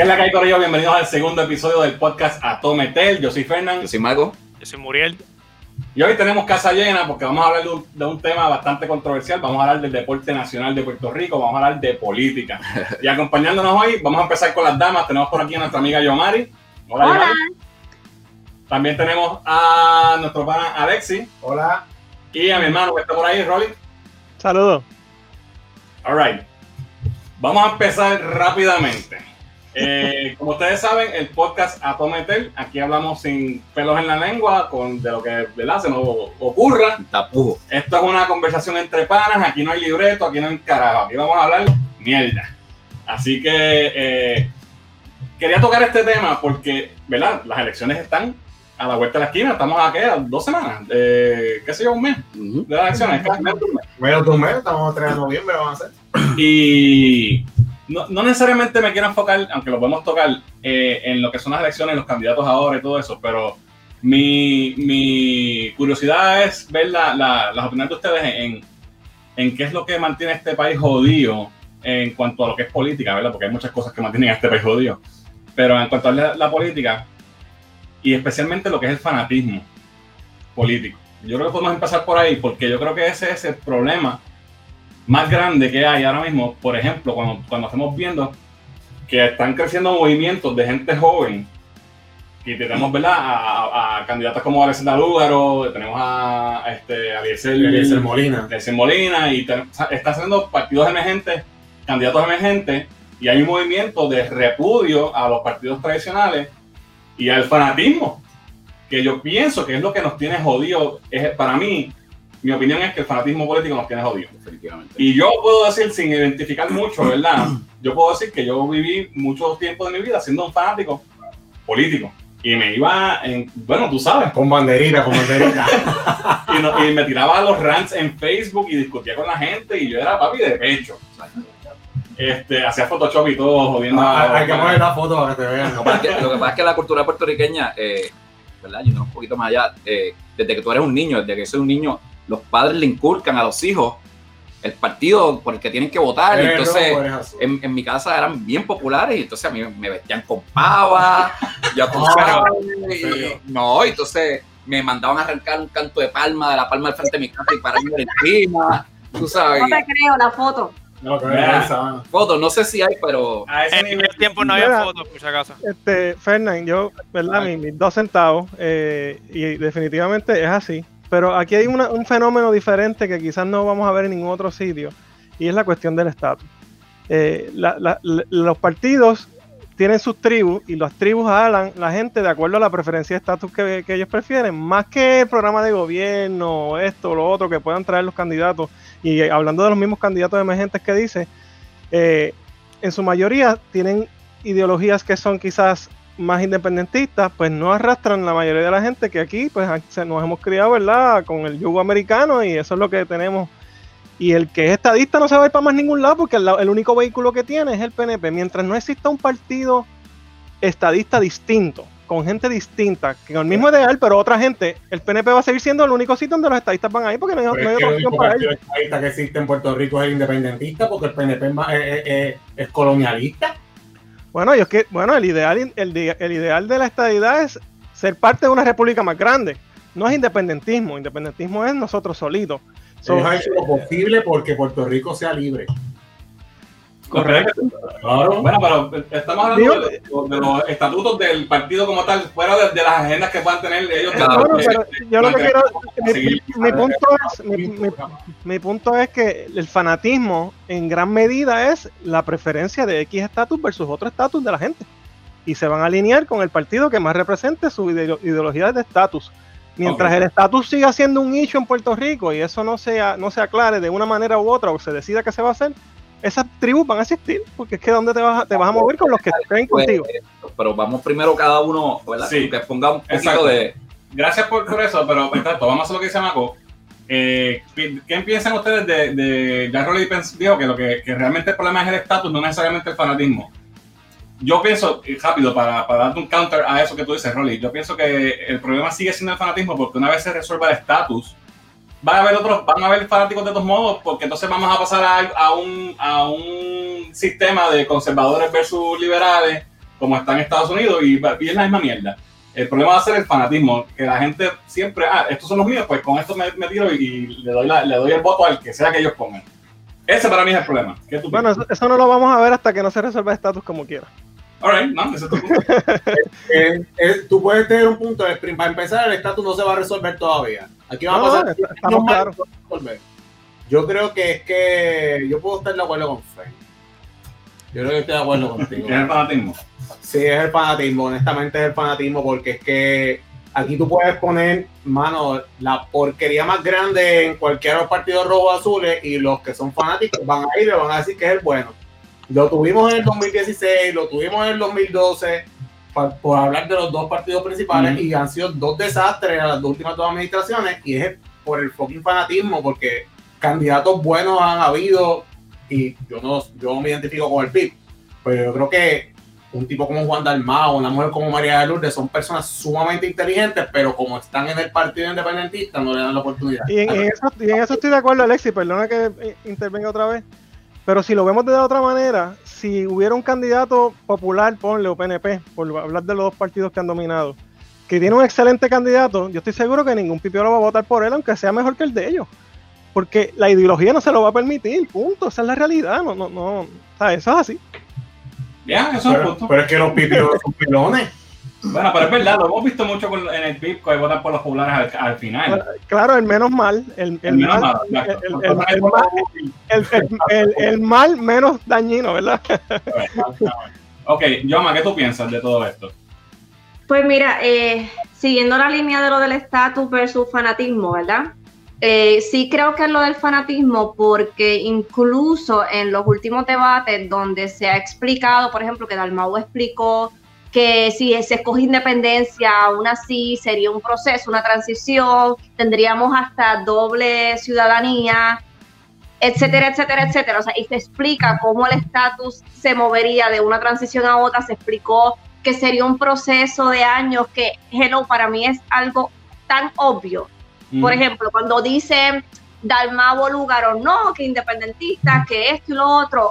¿Qué es la que hay, Corillo? Bienvenidos al segundo episodio del podcast Atometel. Yo soy Fernán. Yo soy Mago. Yo soy Muriel. Y hoy tenemos casa llena porque vamos a hablar de un, de un, tema bastante controversial. Vamos a hablar del deporte nacional de Puerto Rico, vamos a hablar de política. Y acompañándonos hoy, vamos a empezar con las damas. Tenemos por aquí a nuestra amiga Yomari. Hola. Hola. Yomari. También tenemos a nuestro pana Alexi. Hola. Y a mi hermano que está por ahí, Rolly. Saludos. All right. Vamos a empezar rápidamente. Eh, como ustedes saben, el podcast Atometel, aquí hablamos sin pelos en la lengua, con de lo que ¿verdad? se nos ocurra. Tapujo. Esto es una conversación entre panas, aquí no hay libreto, aquí no hay carajo, aquí vamos a hablar mierda. Así que eh, quería tocar este tema porque, ¿verdad? Las elecciones están a la vuelta de la esquina, estamos aquí a dos semanas, eh, qué sé yo, un mes uh -huh. de las elecciones, menos de un mes. Menos de un mes, estamos a 3 de noviembre, vamos a hacer. Y no, no, necesariamente me quiero enfocar, aunque lo podemos tocar, eh, en lo que son las elecciones, los candidatos ahora y todo eso, pero mi, mi curiosidad es ver la, la, las opiniones de ustedes en, en qué es lo que mantiene este país jodido en cuanto a lo que es política, ¿verdad? Porque hay muchas cosas que mantienen a este país jodido. Pero en cuanto a la, la política, y especialmente lo que es el fanatismo político. Yo creo que podemos empezar por ahí, porque yo creo que ese es el problema más grande que hay ahora mismo, por ejemplo, cuando, cuando estamos viendo que están creciendo movimientos de gente joven, y tenemos, ¿verdad? A, a, a candidatas como Alexandra Lúgaro, tenemos a, este, Eliezer Molina. Eliezer Molina, y te, está haciendo partidos emergentes, candidatos emergentes, y hay un movimiento de repudio a los partidos tradicionales y al fanatismo, que yo pienso que es lo que nos tiene jodido. Es, para mí, mi opinión es que el fanatismo político nos tiene jodido. Definitivamente. Y yo puedo decir, sin identificar mucho, ¿verdad? Yo puedo decir que yo viví mucho tiempo de mi vida siendo un fanático político. Y me iba en, bueno, tú sabes. Con banderita, con banderita. y, no, y, me tiraba los rants en Facebook y discutía con la gente y yo era papi de pecho. Este, hacía Photoshop y todo, jodiendo. Ah, hay que poner la foto para que te vean. Lo, que, lo que pasa es que la cultura puertorriqueña, eh, ¿verdad? Yendo un poquito más allá, eh, desde que tú eres un niño, desde que soy un niño, los padres le inculcan a los hijos el partido por el que tienen que votar. Pero entonces, no en, en, mi casa eran bien populares y entonces a mí me vestían con pava. ya tú sabes. y, no, entonces me mandaban a arrancar un canto de palma de la palma del frente de mi casa y pararme encima. Tú sabes. No te creo la foto. No, que Mira. esa. Fotos, no sé si hay, pero A ese En nivel. el tiempo no había Mira. fotos, por si acaso. Este, Fernán, yo, ¿verdad? Mis, mis dos centavos, eh, y definitivamente es así. Pero aquí hay una- un fenómeno diferente que quizás no vamos a ver en ningún otro sitio, y es la cuestión del estatus. Eh, los partidos tienen sus tribus y las tribus jalan la gente de acuerdo a la preferencia de estatus que, ellos prefieren, más que el programa de gobierno, esto, lo otro, que puedan traer los candidatos. Y hablando de los mismos candidatos emergentes que dice, eh, en su mayoría tienen ideologías que son quizás más independentistas, pues no arrastran la mayoría de la gente que aquí pues nos hemos criado, ¿verdad? Con el yugo americano y eso es lo que tenemos. Y el que es estadista no se va a ir para más ningún lado porque el, el único vehículo que tiene es el PNP. Mientras no exista un partido estadista distinto, con gente distinta, que con el mismo ideal, pero otra gente, el PNP va a seguir siendo el único sitio donde los estadistas van a ir porque no hay, Pero no hay otra el opción para partido ellos. estadista que existe en Puerto Rico es el independentista porque el PNP es- es- es colonialista. Bueno, yo es que, bueno, el ideal, el, el ideal de la estadidad es ser parte de una república más grande. No es independentismo, independentismo es nosotros solitos. So, hecho lo posible porque Puerto Rico sea libre. Correcto. Claro. Bueno, pero estamos hablando de, de los estatutos del partido como tal, fuera de, de las agendas que puedan tener ellos. Claro, pero yo lo que de- quiero, mi, seguir- mi punto es, mi, mi- mi punto es que el fanatismo en gran medida es la preferencia de X estatus versus otro estatus de la gente. Y se van a alinear con el partido que más represente su ideo- ideología de estatus. Mientras el estatus siga siendo un nicho en Puerto Rico y eso no sea, no se aclare de una manera u otra o se decida que se va a hacer, esas tribus van a existir, porque es que ¿dónde te vas a, te vas a mover con los que creen pues, contigo? pero vamos primero cada uno, ¿verdad? Sí. Que ponga un poquito Exacto. de. Gracias por, por eso, pero exacto, vamos a hacer lo que dice Maco. Eh, ¿qué, piensan ustedes de, de ya Rolly pens- dijo que lo que, que realmente el problema es el estatus, no necesariamente el fanatismo? Yo pienso, y rápido, para, para darte un counter a eso que tú dices, Rolly, yo pienso que el problema sigue siendo el fanatismo porque una vez se resuelva el estatus, van a haber otros, van a haber fanáticos de todos modos, porque entonces vamos a pasar a, a un, a un sistema de conservadores versus liberales, como está en Estados Unidos y, y es la misma mierda. El problema va a ser el fanatismo, que la gente siempre, ah, estos son los míos, pues con esto me, me tiro y, le, doy la- le doy el voto al que sea que ellos pongan. Ese para mí es el problema. ¿Qué tú Bueno, eso, eso no lo vamos a ver hasta que no se resuelva el estatus como quiera. Alright, no, ese es tu punto. Eh, eh, tú puedes tener un punto de sprint. Para empezar, el estatus no se va a resolver todavía. Aquí va No, a pasar. estamos claros. resolver. Yo creo que es que yo puedo estar de acuerdo con Frank. Yo creo que estoy de acuerdo contigo. ¿Qué es el fanatismo? Sí, es el fanatismo, honestamente es el fanatismo, porque es que aquí tú puedes poner, mano, la porquería más grande en cualquiera de los partidos rojos azules y los que son fanáticos van a ir y van a decir que es el bueno. Lo tuvimos en el 2016, lo tuvimos en el 2012, pa- por hablar de los dos partidos principales, y han sido dos desastres a las dos últimas dos administraciones, y es por el fucking fanatismo, porque candidatos buenos han habido, y yo no, yo no me identifico con el PIB, pero yo creo que un tipo como Juan Dalmao, una mujer como María de Lourdes son personas sumamente inteligentes, pero como están en el partido independentista no le dan la oportunidad. Y en, en eso, y en eso estoy de acuerdo, Alexis, perdona que eh, intervenga otra vez. Pero si lo vemos de otra manera, si hubiera un candidato popular, ponle o PNP, por hablar de los dos partidos que han dominado, que tiene un excelente candidato, yo estoy seguro que ningún pipiolo va a votar por él, aunque sea mejor que el de ellos. Porque la ideología no se lo va a permitir, punto. Esa es la realidad, no, no, no. O sea, eso es así. Ya, eso es Pero, punto. pero es que los pipiolos son pelones. Bueno, pero es verdad, lo hemos visto mucho con- en el PIB que votan por los populares al, al final. Claro, el menos mal, el, el El menos mal, el- el mal menos dañino, ¿verdad? Ok, Yoma, ¿qué tú piensas de todo esto? Pues mira, eh, siguiendo la línea de lo del estatus versus fanatismo, ¿verdad? Eh, sí creo que es lo del fanatismo porque incluso en los últimos debates donde se ha explicado, por ejemplo, que Dalmau explicó que si se escoge independencia, aún así sería un proceso, una transición, tendríamos hasta doble ciudadanía, etcétera, etcétera, etcétera. O sea, y se explica cómo el estatus se movería de una transición a otra, se explicó que sería un proceso de años que, hello, para mí es algo tan obvio. Por Mm. ejemplo, cuando dicen Dalmavo Lugaro, no, que independentistas, que esto y lo otro,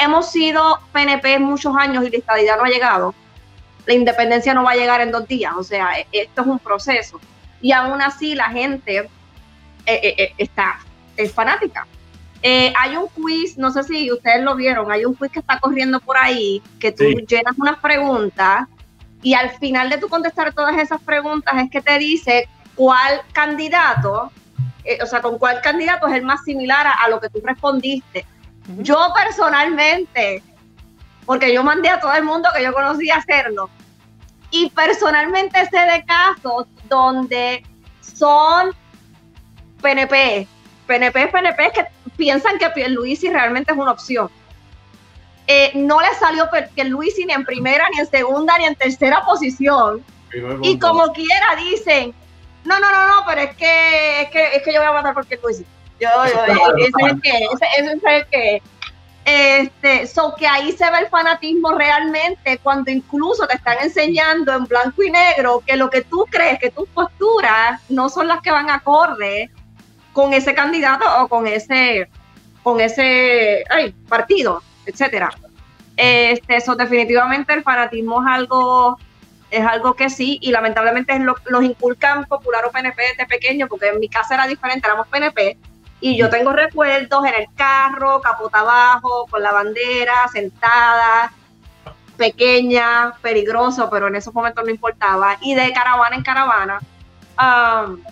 hemos sido PNP muchos años y la estadidad no ha llegado. La independencia no va a llegar en dos días, o sea, e- esto es un proceso. Y aún así la gente eh, eh, eh, está, es fanática. Eh, hay un quiz, no sé si ustedes lo vieron, hay un quiz que está corriendo por ahí, que tú Sí. llenas unas preguntas y al final de tu contestar todas esas preguntas es que te dice cuál candidato, eh, o sea, con cuál candidato es el más similar a, a lo que tú respondiste. Yo personalmente, porque yo mandé a todo el mundo que yo conocía hacerlo, y personalmente sé de casos donde son PNP, PNP, PNP que piensan que Pierluisi realmente es una opción. Eh, no le salió Pierluisi ni en primera, ni en segunda, ni en tercera posición. Y como quiera dicen, no, no, no, no, pero es que, es que, es que yo voy a votar por Pierluisi. Yo, yo, ese es el que, ese, ese es el que. Este, so que ahí se ve el fanatismo realmente cuando incluso te están enseñando en blanco y negro que lo que tú crees, que tus posturas no son las que van acorde con ese candidato o con ese, con ese partido, etcétera. Este, eso definitivamente el fanatismo es algo es algo que sí, y lamentablemente lo- los inculcan popular o PNP desde pequeño, porque en mi casa era diferente, éramos PNP, y yo tengo recuerdos en el carro, capota abajo, con la bandera, sentada, pequeña, peligroso, pero en esos momentos no importaba, y de caravana en caravana. Am,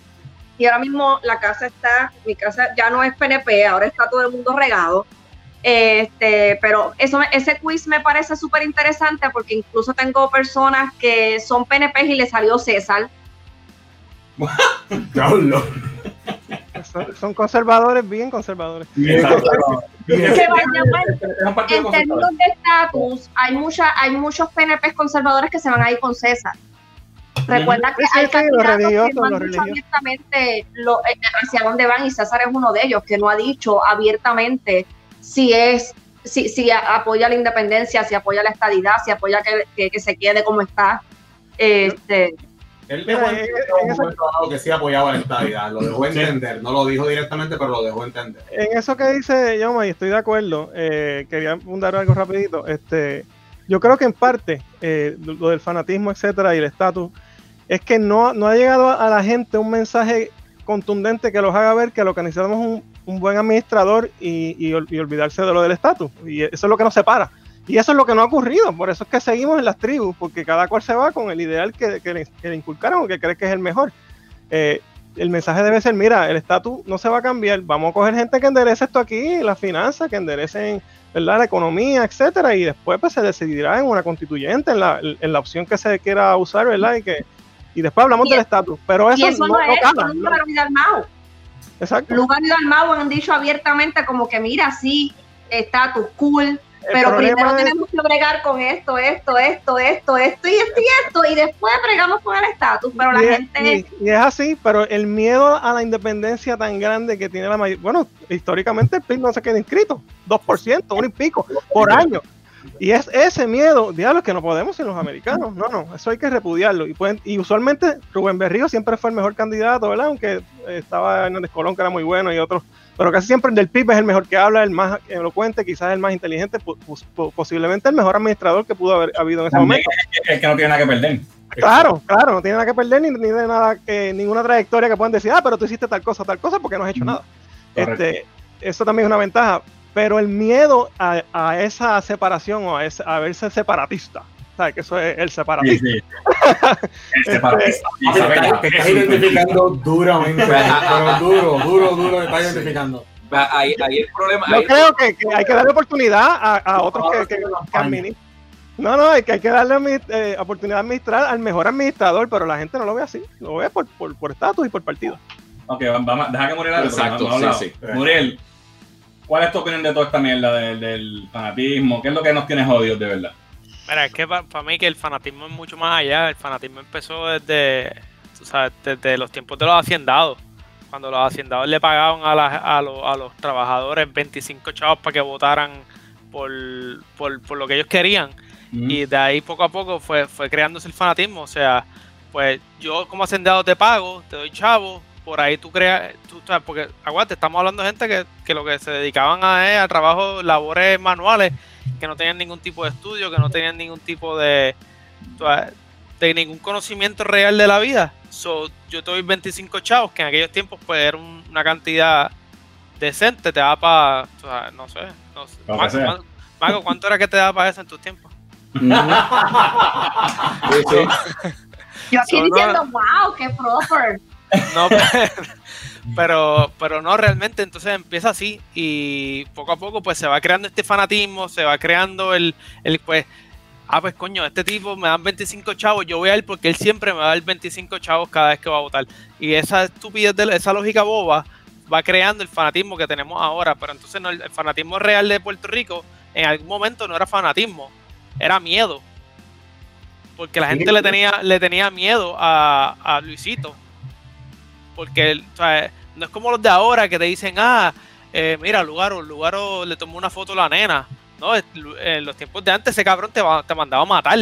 y ahora mismo la casa está, mi casa ya no es PNP, ahora está todo el mundo regado. Este, pero eso, ese quiz me parece súper interesante porque incluso tengo personas que son PNP y le salió César. Son, son conservadores, bien conservadores. Que vaya, partido en términos de estatus, hay, mucha, hay muchos PNP conservadores que se van a ir con César. Recuerda que Sí, hay sí, candidatos que no han dicho abiertamente lo- eh, hacia dónde van y César es uno de ellos que no ha dicho abiertamente si es si, si apoya la independencia, si apoya la estadidad, si apoya que, que- que se quede como está. Este, Él dejó en- entender en en un esa- momento dado que sí apoyaba la estadidad, lo dejó entender, no lo dijo directamente, pero lo dejó entender. En eso que dice Yoma, y estoy de acuerdo, eh, quería abundar algo rapidito. Este, yo creo que en parte eh, lo del fanatismo, etcétera, y el estatus, es que no, no ha llegado a la gente un mensaje contundente que los haga ver que lo que necesitamos es un, un buen administrador y, y, y olvidarse de lo del estatus. Y eso es lo que nos separa. Y eso es lo que no ha ocurrido, por eso es que seguimos en las tribus, porque cada cual se va con el ideal que, que, le, que le, inculcaron o que cree que es el mejor. Eh, el mensaje debe ser, mira, el estatus no se va a cambiar, vamos a coger gente que enderece esto aquí, las finanzas, que enderecen ¿verdad? la economía, etcétera, y después pues, se decidirá en una constituyente, en la, en la opción que se quiera usar, ¿verdad? Y que y después hablamos Y del es- estatus, pero eso, y eso no, no, es no. Dalmau. Exacto. Lugar y Dalmau han dicho abiertamente como que mira, sí, estatus cool, pero primero tenemos que bregar con esto, esto, esto, esto, esto y esto y esto, y después bregamos con el estatus, pero la gente... y- es así, pero el miedo a la independencia tan grande que tiene la mayoría, bueno, históricamente el PIB no se queda inscrito, 2%, uno y pico por año. Y es ese miedo, diablos, que no podemos sin los americanos. No, no, eso hay que repudiarlo. Y, pueden, y usualmente Rubén Berrío siempre fue el mejor candidato, ¿verdad? Aunque estaba Hernández Colón, que era muy bueno, y otros. Pero casi siempre el del PIB es el mejor que habla, el más elocuente, quizás el más inteligente, posiblemente el mejor administrador que pudo haber habido en ese También momento. es el que no tiene nada que perder. Claro, claro, no tiene nada que perder ni, ni de nada que ninguna trayectoria que puedan decir, ah, pero tú hiciste tal cosa, tal cosa, porque no has hecho nada. Correcto. Este, eso también es una ventaja, pero el miedo a, a esa separación o a, ese- a verse separatista, ¿sabes? Que eso es el separatista. sí. El separatista. Te estás- te estás identificando duramente, pero duro, duro, duro te estás identificando. Ahí, ahí el problema. Yo ahí- creo que, que hay que darle oportunidad a, a otros que, que, que administren. No, no, hay que, hay que darle eh, oportunidad de administrar al mejor administrador, pero la gente no lo ve así, lo ve por por por estatus y por partido. Ok, vamos, deja que Muriel hable, Exacto, sí, sí. Muriel, ¿cuál es tu opinión de toda esta mierda del, del fanatismo? ¿Qué es lo que nos tiene jodidos de verdad? Mira, es que para mí que el fanatismo es mucho más allá. El fanatismo empezó desde, tú sabes, desde los tiempos de los haciendados. Cuando los haciendados le pagaban a, las- a, los, a los trabajadores 25 chavos para que votaran por, por, por lo que ellos querían. Mm. Y de ahí poco a poco fue, fue creándose el fanatismo. O sea, pues yo como hacendado te pago, te doy chavo, por ahí tú creas, tú, sabes, porque aguante, estamos hablando de gente que, que lo que se dedicaban a es a trabajo, labores manuales, que no tenían ningún tipo de estudio, que no tenían ningún tipo de, sabes, de ningún conocimiento real de la vida. So, yo te doy 25 chavos, que en aquellos tiempos pues era un- una cantidad decente, te da para, no sé, no sé. Lo que Mago, sea. ¿cuánto- Mago, ¿cuánto era que te daba para eso en tus tiempos? Sí, sí. Yo aquí So, no- diciendo, wow, qué proper. No, pero, pero no realmente, entonces empieza así y poco a poco pues se va creando este fanatismo, se va creando el, el pues, ah pues coño, este tipo me dan 25 chavos, yo voy a ir porque él siempre me va a dar 25 chavos cada vez que va a votar. Y esa estupidez, de, esa lógica boba va creando el fanatismo que tenemos ahora, pero entonces no, el, el fanatismo real de Puerto Rico en algún momento no era fanatismo, era miedo. Porque la gente le tenía, le tenía miedo a, a Luisito porque o sea, no es como los de ahora que te dicen, ah, eh, mira, Lugaro, Lugaro le tomó una foto a la nena. No, en los tiempos de antes ese cabrón te, va- te mandaba a matar.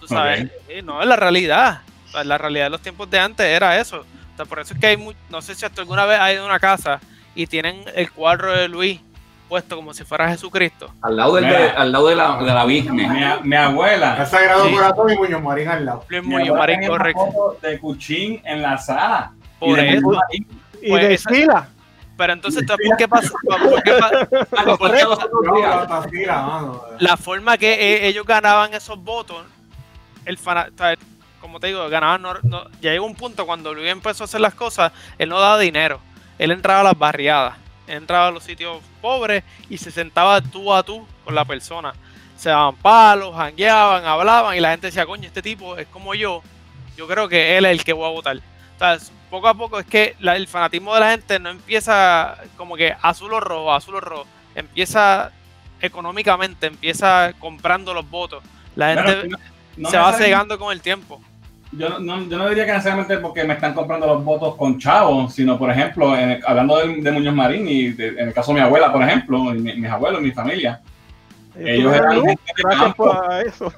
Tú sabes, Ok. Sí, no es la realidad. O sea, la realidad de los tiempos de antes era eso. O sea, por eso es que hay mu- no sé si hasta alguna vez ido a una casa y tienen el cuadro de Luis puesto como si fuera Jesucristo. Al lado, del, Mira. de, al lado de, la, de la Virgen. Mi, abuela. El Sagrado Sí. Corazón y Muñoz Marín al lado. Luis Muñoz Marín, correcto. de Cuchín en la sala. Y Por de eso. Marín. Y Pues. Pero entonces, ¿por qué pasa? ¿Por qué así la forma que e- ellos ganaban esos votos, el sea, como te digo, ganaban, no- no- ya llegó un punto cuando Luis empezó a hacer las cosas, él no daba dinero, él entraba a las barriadas, él entraba a los sitios pobres y se sentaba tú a tú con la persona. Se daban palos, jangueaban, hablaban y la gente decía, coño, este tipo es como yo, yo creo que él es el que voy a votar. O sea, es- poco a poco es que la- el fanatismo de la gente no empieza como que azul o rojo, azul o rojo, empieza económicamente, empieza comprando los votos. La gente no- no se va cegando con el tiempo. Yo no, no- yo no diría que necesariamente porque me están comprando los votos con chavos, sino, por ejemplo, en el- hablando de, de Muñoz Marín y de- en el caso de mi abuela, por ejemplo, y mi- mis abuelos, mi familia, ellos eran gente de eso.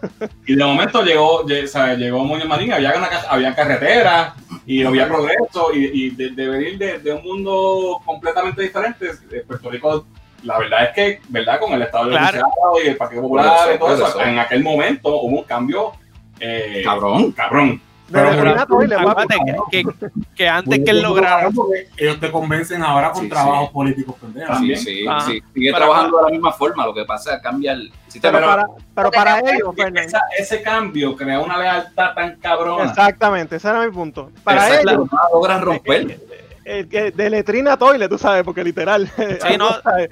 Y de momento llegó, llegó Muñoz Marín, había, una había carreteras y había progreso y, y de, de venir de, de un mundo completamente diferente, eh, Puerto Rico la verdad es que, ¿verdad? Con el Estado de Claro. y el Partido Popular eso, y todo eso, eso. en aquel momento hubo un cambio eh, Cabrón. cabrón. Pero Letrina por- Toile. Acuérdate que, que- que antes que él lograra. Ellos te convencen ahora con Sí, trabajos sí. políticos pendejos. Sí, También. sí, sí. Sigue Pero- trabajando de la misma forma, lo que pasa es que cambia el sistema. Pero para, pero para ellos, Esa- ese cambio crea una lealtad tan cabrona. exactamente, ese era mi punto. Para Exacto. ellos, no logran romper. De letrina a toile, tú sabes, porque literal. Sí, no. ¿sabes?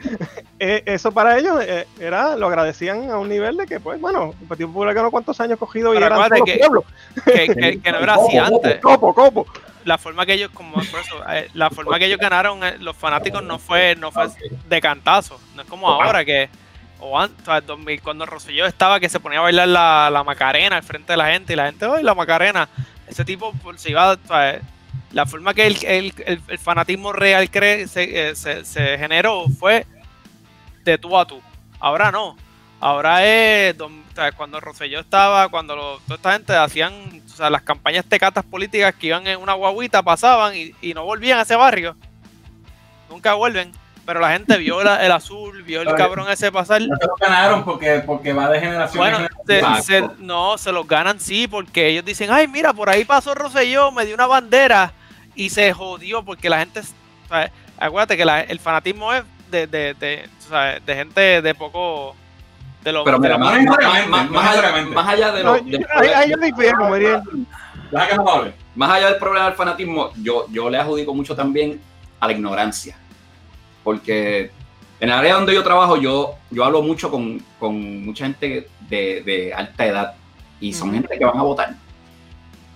Eh, eso para ellos eh, era, lo agradecían a un nivel de que, pues, bueno, el Partido Popular ganó cuántos años cogido y eran todos que- pueblos. Que, que- que no era así antes. Copo, copo. La forma que ellos, como por eso, eh, la forma que ellos ganaron, los fanáticos no fue, no fue de cantazo. No es como ahora que, o antes, o sea, 2000, cuando Rosselló estaba que se ponía a bailar la, la Macarena al frente de la gente y la gente, ¡ay, la Macarena! Ese tipo pues, se iba, sea, la forma que el, el- el- el fanatismo real cre- se, eh, se- se generó fue de tú a tú. Ahora no. Ahora es don- o sea, cuando Rosselló estaba, cuando lo- toda esta gente hacían o sea, las campañas tecatas políticas que iban en una guaguita, pasaban y, y no volvían a ese barrio. Nunca vuelven. Pero la gente vio la- el azul, vio el cabrón ese pasar. No se lo ganaron porque, porque va de generación Bueno, generación. se- no, se los ganan sí, porque ellos dicen, ay, mira, por ahí pasó Rosselló, me dio una bandera y se jodió porque la gente, sea, acuérdate que la- el fanatismo es de, de, de, gente de poco, de los... Pero mira, más, más- más- allá, más allá de No, lo, del ahí, ahí yo problema- difiero, Muriel. Deja que nos hable. más allá del problema del fanatismo, yo, yo le adjudico mucho también a la ignorancia. Porque en el área donde yo trabajo, yo, yo hablo mucho con, con mucha gente de, de alta edad. Y son gente que van a votar.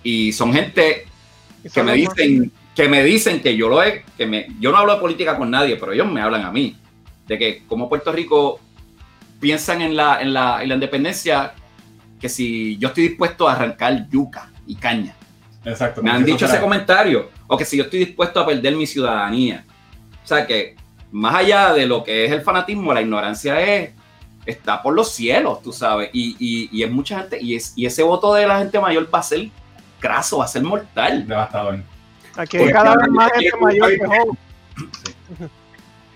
Y son gente Que me dicen que me dicen que yo lo he, que me, yo no hablo de política con nadie, pero ellos me hablan a mí. De que como Puerto Rico piensan en la, en la, en la independencia, que si yo estoy dispuesto a arrancar yuca y caña, Exacto. me han dicho ese comentario, o que si yo estoy dispuesto a perder mi ciudadanía, o sea que más allá de lo que es el fanatismo, la ignorancia es está por los cielos, tú sabes, y, y, y es mucha gente, y, es, y ese voto de la gente mayor va a ser graso, va a ser mortal. Devastador. Aquí hay cada vez más gente mayor que joven.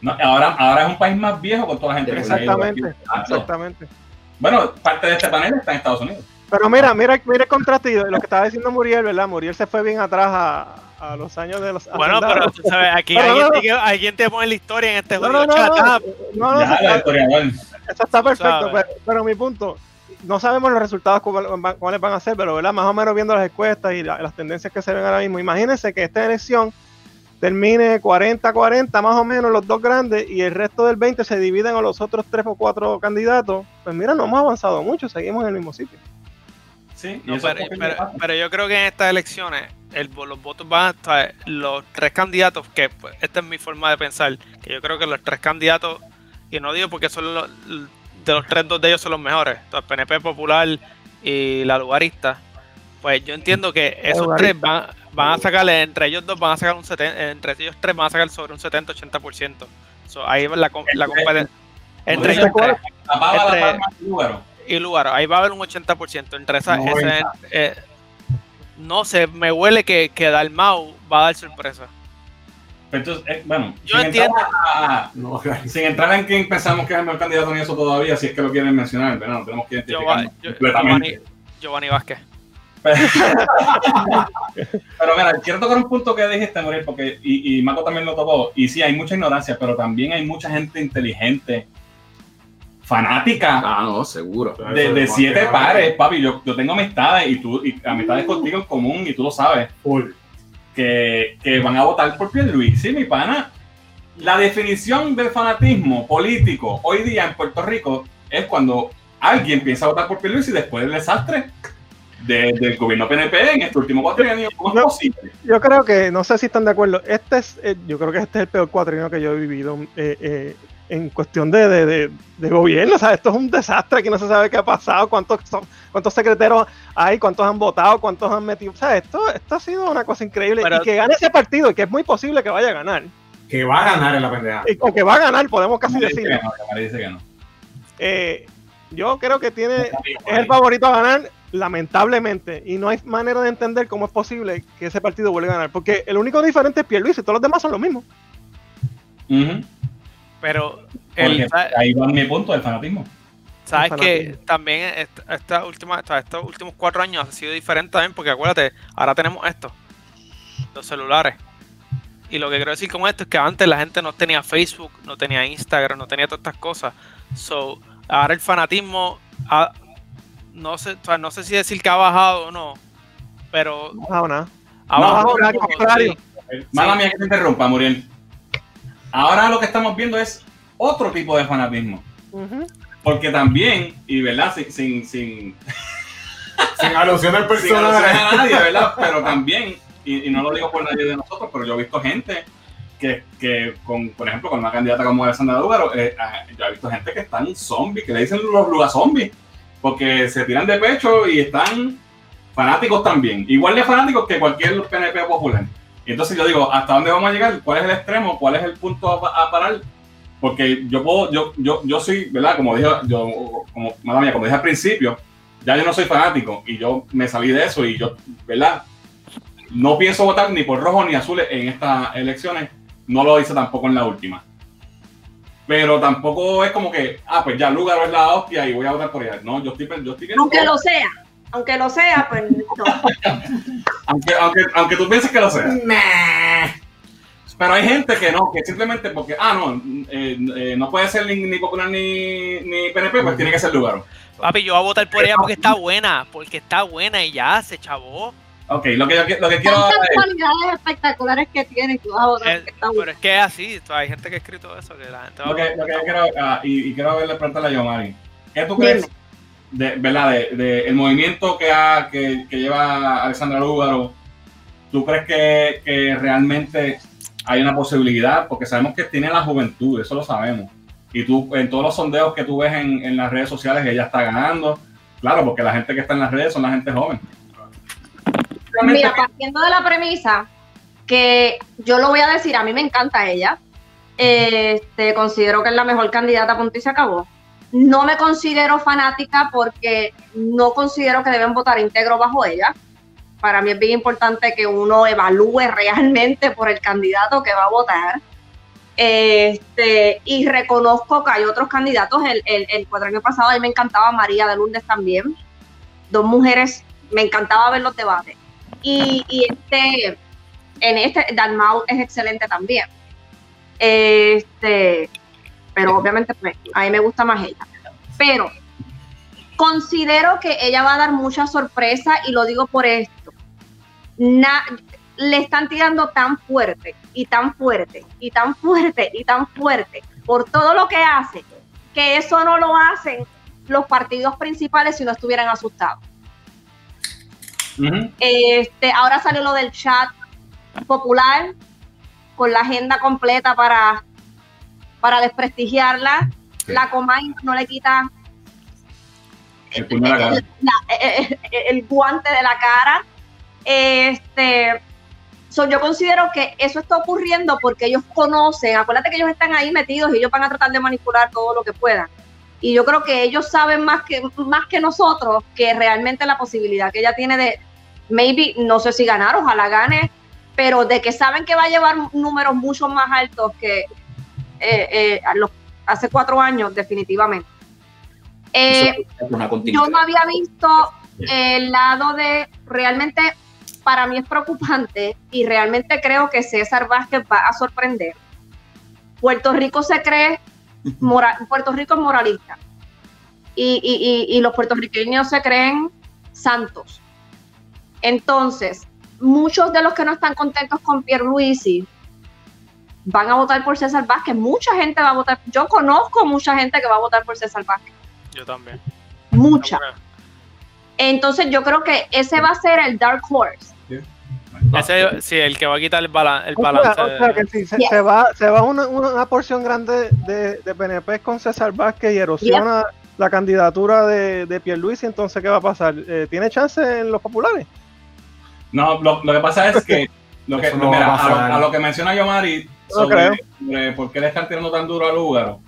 No, ahora, ahora es un país más viejo con toda la gente que se ha Exactamente, exactamente. Bueno, parte de este panel está en Estados Unidos. Pero mira, mira, mira el contraste lo que estaba diciendo Muriel, ¿verdad? Muriel se fue bien atrás a, a los años de los Bueno, pero tú sabes, aquí Pero alguien, no, no. te, alguien te pone la historia en este No, jodido no, no, no, no, no, ya, eso está- historiador. eso está perfecto, pero mi punto, no sabemos los resultados cuál- cuáles van a ser, pero ¿verdad? más o menos viendo las encuestas y la- las tendencias que se ven ahora mismo, imagínense que esta elección termine 40-40 más o menos los dos grandes y el resto del 20 se dividen a los otros tres o cuatro candidatos, pues mira, no hemos avanzado mucho, seguimos en el mismo sitio. Sí, No, pero, yo creo que en estas elecciones el, los votos van a estar, los tres candidatos, que pues, esta es mi forma de pensar, que yo creo que los tres candidatos, y no digo porque son los, de los tres, dos de ellos son los mejores, entonces PNP Popular y la Lugarista, pues yo entiendo que esos Lugarista. tres van, van a sacarle, entre ellos dos van a sacar un 70, entre ellos tres van a sacar sobre un 70-80%. So, ahí va la, la competencia. Entre ellos tres entre- y Lugaro. y lugar, ahí va a haber un 80%. Entre esas, ese, 90. eh, no sé, me huele que, que Dalmau va a dar sorpresa. Pero Entonces, eh, bueno, Yo sin entiendo. Entrar a- No, sin entrar en quién pensamos que es el mejor candidato ni eso todavía, si es que lo quieren mencionar, ¿verdad? No tenemos que Giova- identificarnos Gio- completamente. Giovanni, Giovanni Vázquez. Pero mira, quiero tocar un punto que dijiste, Muriel, porque, y, y Marco también lo tocó, y sí, hay mucha ignorancia, pero también hay mucha gente inteligente, fanática, Ah, no, seguro. de, de siete pares, papi. Yo, yo tengo amistades, y tú, y amistades contigo en común, y tú lo sabes, Full. Que, que van a votar por Pierluisi, mi pana. La definición del fanatismo político hoy día en Puerto Rico es cuando alguien piensa votar por Pierluisi después del desastre de- del gobierno PNP en este último cuatrienio. ¿Cómo es posible? Yo creo que, no sé si están de acuerdo, este es, eh, yo creo que este es el peor cuatrienio que yo he vivido eh, eh, en cuestión de, de, de- de gobierno. O sea, esto es un desastre, aquí no se sabe qué ha pasado, cuántos, son- cuántos secretarios hay, cuántos han votado, cuántos han metido. O sea, esto, esto ha sido una cosa increíble. Pero- y que gane ese partido, y que es muy posible que vaya a ganar, Que va a ganar en la pendeja. y- o que va a ganar, podemos casi que no, que no. Eh, yo creo que tiene, es el favorito a ganar, lamentablemente. Y no hay manera de entender cómo es posible que ese partido vuelva a ganar. Porque el único diferente es Pierluisi, todos los demás son los mismos. Pero el, ahí va mi punto del fanatismo. sabes el que fanatismo. también esta, esta última, esta- estos últimos cuatro años ha sido diferente también, porque acuérdate, ahora tenemos esto, los celulares. Y lo que quiero decir con esto es que antes la gente no tenía Facebook, no tenía Instagram, no tenía todas estas cosas. So, ahora el fanatismo, ha- no sé, o sea, no sé si decir que ha bajado o no, pero No, nada. ha No, bajado no, poco, contrario. sí. Mala mía que te interrumpa, Muriel. Ahora lo que estamos viendo es otro tipo de fanatismo. Porque también, y verdad, sin, sin, sin, Sin alusión al personaje. a nadie, ¿verdad? Pero también, y, y no lo digo por nadie de nosotros, pero yo he visto gente que, que con, por ejemplo, con una candidata como Alessandra Lúgaro, eh, ah, yo he visto gente que están zombies, que le dicen los lugar zombies, porque se tiran de pecho y están fanáticos también, igual de fanáticos que cualquier PNP popular. Y entonces yo digo, ¿hasta dónde vamos a llegar? ¿Cuál es el extremo? ¿Cuál es el punto a, pa- a parar? Porque yo puedo, yo, yo, yo soy, ¿verdad? Como dije, yo, como, mala mía, como dije al principio, ya yo no soy fanático y yo me salí de eso y yo, ¿verdad? No pienso votar ni por rojo ni azul en estas elecciones, no lo hice tampoco en la última. Pero tampoco es como que, ah, pues ya Lugaro es la hostia y voy a votar por ella. No, yo estoy, yo estoy Aunque lo sea, aunque lo sea, pues no. aunque, aunque, aunque tú pienses que lo sea. Pero hay gente que no, que simplemente porque, ah, no, eh, eh, no puede ser ni, ni popular ni, ni PNP, pues tiene que ser Lugaro. Papi, yo voy a votar por ella porque está buena, porque está buena y ya se chavó. Ok, lo que, yo, lo que quiero Tantas es, cualidades espectaculares que tiene que vas a votar Eh, porque está pero es que es así, hay gente que ha escrito eso, que la gente va lo que, lo que yo quiero, ah, y, y quiero verle preguntarle a Yomari. ¿Qué tú Dime. crees, de, verdad, de, el movimiento que, ha, que, lleva Alessandra Lúgaro? ¿Tú crees que, que realmente hay una posibilidad? Porque sabemos que tiene la juventud, eso lo sabemos. Y tú, en todos los sondeos que tú ves en, en las redes sociales, ella está ganando. Claro, porque la gente que está en las redes son la gente joven. Mira, partiendo de la premisa que yo lo voy a decir, a mí me encanta ella. Este, considero que es la mejor candidata, punto y se acabó. No me considero fanática porque no considero que deben votar íntegro bajo ella. Para mí es bien importante que uno evalúe realmente por el candidato que va a votar. Este, y reconozco que hay otros candidatos. El, el, el pasado a mí me encantaba María de Lourdes también. Dos mujeres, me encantaba ver los debates. Y, y este, en este, Dalmau es excelente también. Este, pero obviamente pues, a mí me gusta más ella. Pero considero que ella va a dar mucha sorpresa y lo digo por esto. Na- le están tirando tan fuerte y tan fuerte y tan fuerte y tan fuerte por todo lo que hace, que eso no lo hacen los partidos principales si no estuvieran asustados. Este, ahora salió lo del chat popular con la agenda completa para, para desprestigiarla. Sí. La Comay no le quita el la cara. la- eh, eh, el guante de la cara. Este, so, yo considero que eso está ocurriendo porque ellos conocen, acuérdate que ellos están ahí metidos y ellos van a tratar de manipular todo lo que puedan. Y yo creo que ellos saben más que, más que nosotros que realmente la posibilidad que ella tiene de, maybe, no sé si ganar, ojalá gane, pero de que saben que va a llevar números mucho más altos que eh, eh, a los, hace cuatro años, definitivamente. Eh, yo no había visto el lado de realmente para mí es preocupante y realmente creo que César Vázquez va a sorprender. Puerto Rico se cree, mora- Puerto Rico es moralista y, y- y- y los puertorriqueños se creen santos. Entonces, muchos de los que no están contentos con Pierluisi van a votar por César Vázquez. Mucha gente va a votar. Yo conozco mucha gente que va a votar por César Vázquez. Yo también. Mucha. Entonces yo creo que ese va a ser el Dark Horse. Ese, sí, el que va a quitar el, bala- el O sea, balance. o sea que si se, Yes. se va, se va una, porción grande de, de PNP con César Vázquez y erosiona la candidatura de, de Pierluisi, entonces ¿qué va a pasar? Eh, ¿Tiene chance en los populares? No, lo, lo que pasa es que, lo que Eso no mira, va a a, lo, pasar. a lo que menciona Yomari No sobre, creo. sobre por qué le están tirando tan duro a Lúgaro,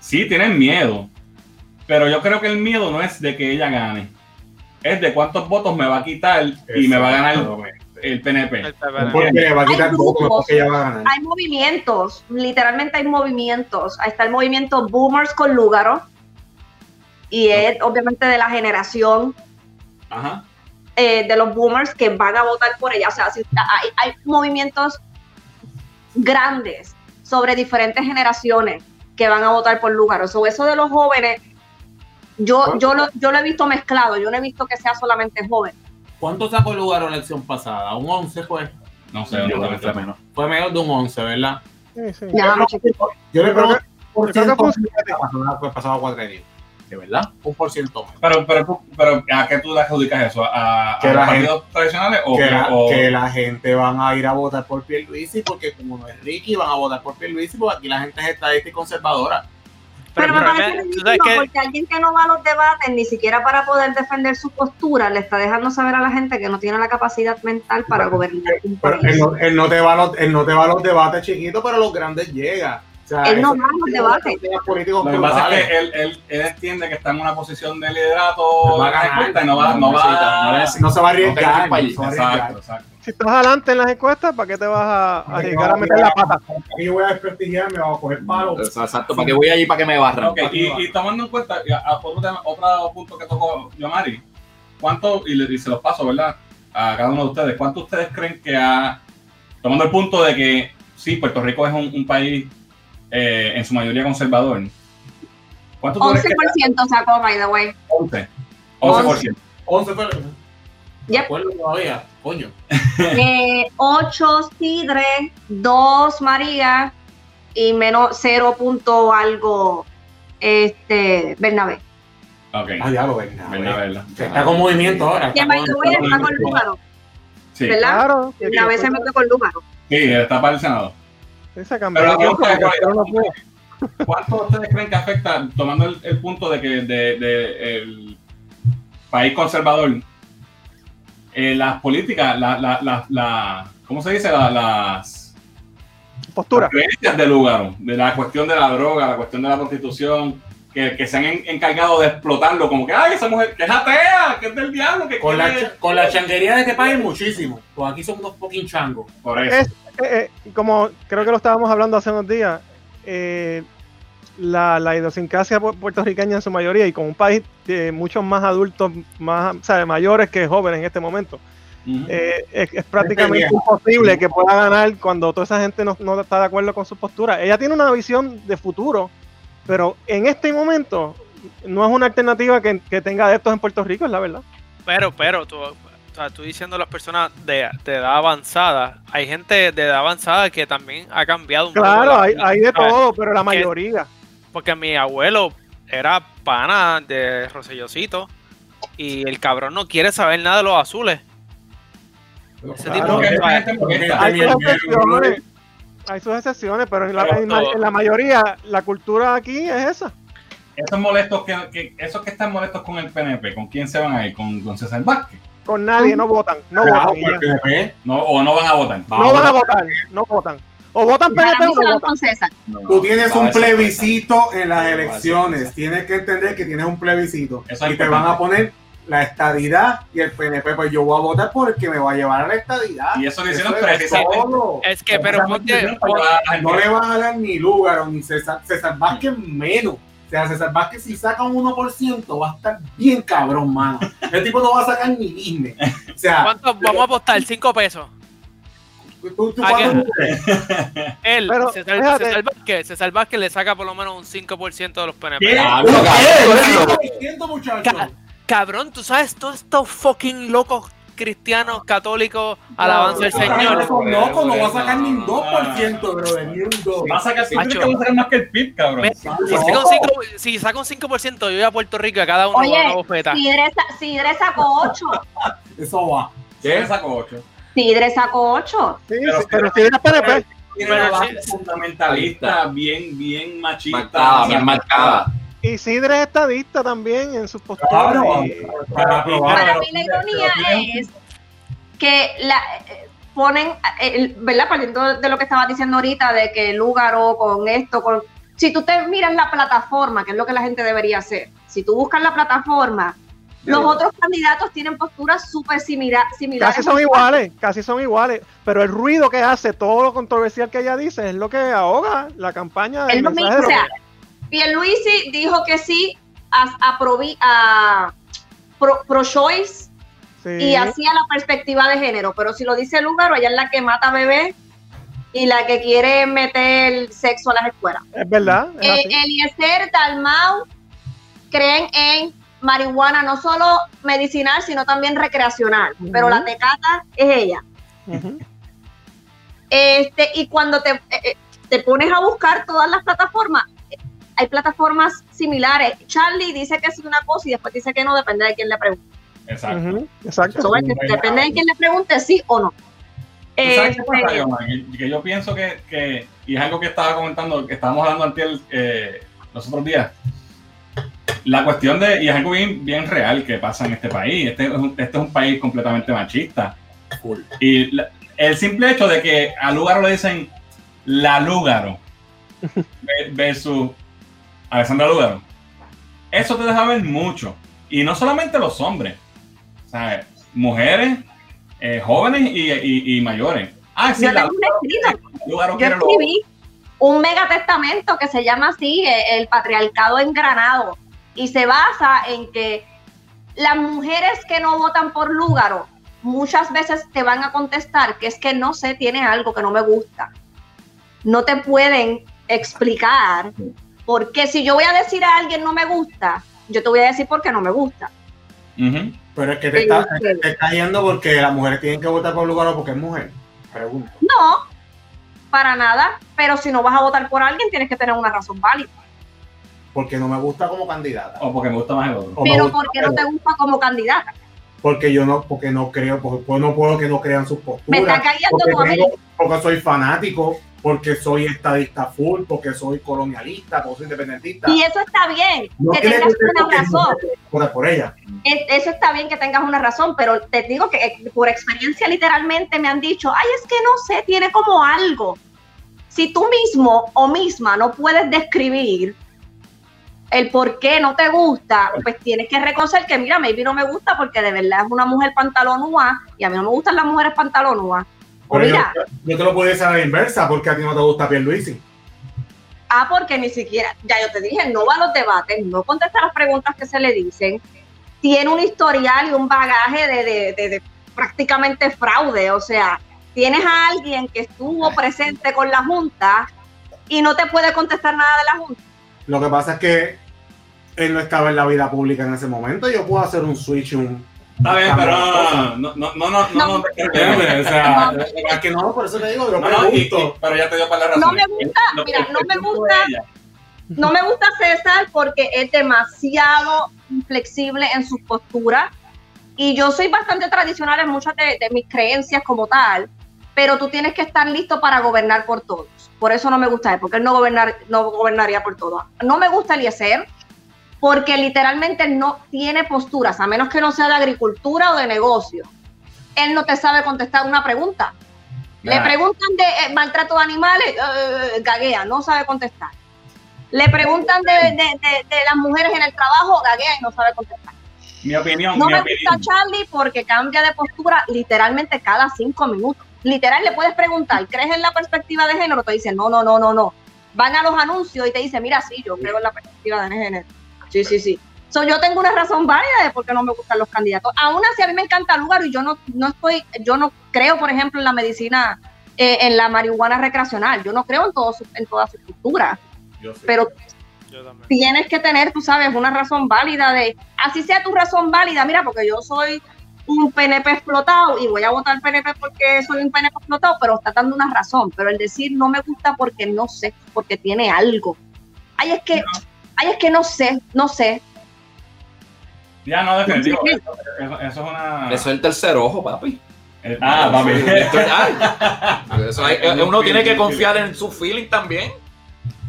sí tienen miedo, pero yo creo que el miedo no es de que ella gane, es de cuántos votos me va a quitar y me va a ganar el PNP. El Porque le va a quitar Hay votos grupos. porque ella va a ganar. Hay movimientos, literalmente hay movimientos. Ahí está el movimiento Boomers con Lúgaro. Y es obviamente de la generación Ajá. eh, de los boomers que van a votar por ella. O sea, si- hay, hay movimientos grandes sobre diferentes generaciones que van a votar por Lúgaro. So, eso de los jóvenes, yo, yo, lo, yo lo he visto mezclado, yo no he visto que sea solamente joven. ¿Cuánto sacó el lugar la elección pasada? ¿Un 11 fue? No sé, Yo creo que honestamente. fue menos. Fue menos de un 11, ¿verdad? Sí, sí. Yo le pregunto por fue un pasado, cuatro años. ¿De verdad? Un por ciento menos. Pero, pero, pero, ¿a qué tú le adjudicas eso? ¿A, a Que los partidos tradicionales o, que, que- la, o- que la gente van a ir a votar por Pierluisi porque como no es Ricky, van a votar por Pierluisi porque aquí la gente es estadista y conservadora. Pero, Pero me parece ridículo que- porque alguien que no va a los debates, ni siquiera para poder defender su postura, le está dejando saber a la gente que no tiene la capacidad mental para gobernar un Pero él, no, él no te va a los, él no te va a los debates chiquitos, pero los grandes llega. O sea, Él no a los debates. Lo que pasa es que él, él, él entiende que está en una posición de liderato va a ganar. encuestas y no va, no va No no se va a No arriesgar. no se va a arriesgar. Exacto, exacto. Si estás adelante en las encuestas, ¿para qué te vas a a arriesgar a meter la pata? Aquí yo voy a desprestigiar, me voy a coger palo. Exacto, ¿para qué voy allí para que me barran? Ok, y, y tomando en cuenta, y a- a otro, tema, otro punto que tocó Yomari, ¿cuánto, y, le- y se los paso, ¿verdad? A cada uno de ustedes, ¿cuánto ustedes creen que ha, tomando el punto de que sí, Puerto Rico es un, un país eh, en su mayoría conservador, ¿cuánto tú crees que 11% sacó, by the way. 11? 11%. 11 fue. ¿Me Yep. acuerdo todavía? Coño. Eh, 8 Sidre, 2 María y menos 0 punto algo este Bernabé. Ok, Ah, diablo, verdad. Se está con movimiento ahora. Que by the way está con Lúgaro, Sí, ¿verdad? Claro. Bernabé se metió con Lúgaro. sí, está para el Senado. Se cambió. Pero la el pregunta es, tiempo, pero no pudo. ¿Cuánto ustedes creen que afecta, tomando el, el punto de que de, de el país conservador, eh, las políticas, la, la, la, la- ¿cómo se dice? La- las, Postura. las creencias del lugar, de la cuestión de la droga, la cuestión de la prostitución, que, que se han en- encargado de explotarlo, como que, ay, esa mujer, que es atea, que es del diablo, que Con la, quiere-". ch- con la changuería de este país, muchísimo. Pues aquí son unos fucking changos. Por eso. Es, eh, eh, como creo que lo estábamos hablando hace unos días, eh, la, la idiosincrasia pu- puertorriqueña en su mayoría y con un país de muchos más adultos, más o sea, mayores que jóvenes en este momento, eh, es, es prácticamente Este, imposible que pueda ganar cuando toda esa gente no, no está de acuerdo con su postura. Ella tiene una visión de futuro, pero en este momento no es una alternativa que, que tenga adeptos en Puerto Rico, es la verdad. Pero, pero, tú, o sea, tú diciendo las personas de, de edad avanzada, hay gente de edad avanzada que también ha cambiado un poco Claro, la- hay, hay de ¿sabes? todo, pero la mayoría. Porque mi abuelo era pana de Rosellosito y el cabrón no quiere saber nada de los azules. Ese Claro, tipo de-. Hay sus excepciones, hay sus excepciones, pero en la, Pero en la- todo- en la mayoría la cultura aquí es esa. Esos molestos que, que- esos que están molestos con el PNP, ¿con quién se van a ir? ¿Con, con César Vázquez? Con nadie, no votan, no Claro, votan. porque después No, ¿O no van a votar? No van a votar, no votan. O votan PNP o no votan. con César. Tú tienes un plebiscito en las elecciones. Tienes que entender que tienes un plebiscito. Eso y te van a poner la estadidad y el PNP. Pues yo voy a votar por el que me va a llevar a la estadidad. Y eso lo hicieron precisamente. todo. Es que, pero ponte, No le van a dar ni lugar ni César, César Vázquez menos. O sea, César Vázquez si saca un 1% va a estar bien cabrón, mano. El tipo no va a sacar ni Disney. O sea, ¿cuánto vamos a apostar? ¿Cinco pesos? tú, tú ¿A cuánto- Él, Pero, César, fíjate. César Vázquez, César Vázquez le saca por lo menos un 5% de los PNP. ¿Qué? Ah, ¿Qué? ¿Qué? Muchacho. Ca- Cabrón, tú sabes, todos estos fucking locos cristianos, católicos, alabanza al Señor. son locos, no va a sacar ni un No, 2%, brother, ni un 2%. Va a sacar, si Macho. que va a sacar más que el PIB, cabrón. Ve, Si saca, un 5, si saca un 5%, yo voy a Puerto Rico y a cada uno doy una Oye, bofeta. Sidre, sa- Sidre sacó 8. Eso va. ¿Qué sacó 8? Sidre sacó 8. Sí, Pero- sí, pero si eres PNP, Tiene una base sí. fundamentalista bien, bien machista. Marcada, bien marcada. Y Sidre es estadista también en sus posturas. Claro. y- Para probar. Para pero- mí la ironía es que la eh, ponen, eh, el- ¿verdad? Partiendo de lo que estabas diciendo ahorita, de que Lúgaro con esto, con... Si tú te miras la plataforma, que es lo que la gente debería hacer, si tú buscas la plataforma, Los otros candidatos tienen posturas súper simila- similares. Casi son iguales, casi son iguales. Pero el ruido que hace, todo lo controversial que ella dice, es lo que ahoga la campaña Es lo mismo, de o sea, Pierluisi dijo que sí a, a, provi- a pro, choice y hacía la perspectiva de género, pero si lo dice Lugaro, ella es la que mata bebés y la que quiere meter sexo a las escuelas. Es verdad, es Eh. Eliezer, Dalmau creen en marihuana no solo medicinal, sino también recreacional, pero la tecata es ella. Este, y cuando te, eh, eh, te pones a buscar todas las plataformas, hay plataformas similares. Charlie dice que sí una cosa y después dice que no, depende de quién le pregunte. Exacto. Exacto. So, depende de quién le pregunte, sí o no. ¿Tú sabes qué Este, pasa, Yomar? Que, que yo pienso que, que- y es algo que estaba comentando, que estábamos hablando antes eh, los otros días, la cuestión de, y es algo bien, bien real que pasa en este país, este es un, este es un país completamente machista. Full. Y la- el simple hecho de que a Lúgaro le dicen la Lúgaro ve- versus Alessandra Lúgaro, eso te deja ver mucho. Y no solamente los hombres, ¿sabes? mujeres, eh, jóvenes y, y- y mayores. Ah, sí, yo la tengo un escrito Lúgaro Yo escribí un megatestamento que se llama así, eh, el patriarcado engranado, y se basa en que las mujeres que no votan por Lúgaro muchas veces te van a contestar que es que no sé, tiene algo que no me gusta. No te pueden explicar porque si yo voy a decir a alguien no me gusta, yo te voy a decir por qué no me gusta. Pero es que te está, te está yendo porque las mujeres tienen que votar por lugar porque es mujer. Pregunto. No, para nada, pero si no vas a votar por alguien tienes que tener una razón válida. Porque no me gusta como candidata. O porque me gusta más el otro. Pero gusta- ¿por qué no te gusta como candidata? Porque yo no, porque no creo, porque pues no puedo que no crean sus Me posturas. está cayendo Porque, tengo- porque soy fanático, porque soy estadista full, porque soy colonialista, porque soy independentista. Y eso está bien, No que tengas una razón. por ella. Es- Eso está bien que tengas una razón, pero te digo que eh, por experiencia literalmente me han dicho, ay, es que no sé, tiene como algo. Si tú mismo o misma no puedes describir el por qué no te gusta, pues tienes que reconocer que, mira, maybe no me gusta porque de verdad es una mujer pantalonúa y a mí no me gustan las mujeres pantalonúas. O Pero mira, yo te lo puedo decir a la inversa, porque a ti no te gusta Pierluisi. Ah, porque ni siquiera, ya yo te dije, no va a los debates, no contesta las preguntas que se le dicen, tiene un historial y un bagaje de, de- de- de prácticamente fraude, o sea, tienes a alguien que estuvo presente con la Junta y no te puede contestar nada de la Junta. Lo que pasa es que él no estaba en la vida pública en ese momento. Yo puedo hacer un switch, un. Está bien, pero no, no, no, no, no, o sea, Es que no, por eso te digo, yo no, pregunto. pero ya te dio para la razón. No me gusta, mira, no me gusta. No me gusta César porque es demasiado inflexible en sus posturas y yo soy bastante tradicional en muchas de, de mis creencias como tal, pero tú tienes que estar listo para gobernar por todos. Por eso no me gusta él, porque él no, gobernar, no gobernaría por todos. No me gusta Eliezer porque literalmente no tiene posturas, a menos que no sea de agricultura o de negocio. Él no te sabe contestar una pregunta. Le preguntan de eh, maltrato de animales, eh, gaguea, no sabe contestar. Le preguntan de, de- de- de las mujeres en el trabajo, gaguea y no sabe contestar. Mi opinión, No mi me opinión. gusta Charlie porque cambia de postura literalmente cada cinco minutos. Literal, le puedes preguntar, ¿crees en la perspectiva de género? Te dice, no, no, no, no, no. Van a los anuncios y te dice, mira, sí, yo creo en la perspectiva de género. Sí, sí, sí. So, yo tengo una razón válida de por qué no me gustan los candidatos. Aún así, a mí me encanta el lugar y yo no, no estoy, yo no creo, por ejemplo, en la medicina, eh, en la marihuana recreacional. Yo no creo en, todo su- en toda su. Yo sí. Pero Yo tienes que tener, tú sabes, una razón válida de, así sea tu razón válida, mira, porque yo soy un PNP explotado y voy a votar PNP porque soy un PNP explotado, pero está dando una razón. Pero el decir no me gusta porque no sé, porque tiene algo. Ay, es que, ay, es que no sé, no sé. Ya, no, definitivo. Sí. Eso, eso- eso es una. Eso es el tercer ojo, papi. Eh, ah, papi. Esto es- ay, eso hay- uno tiene que confiar en su feeling también.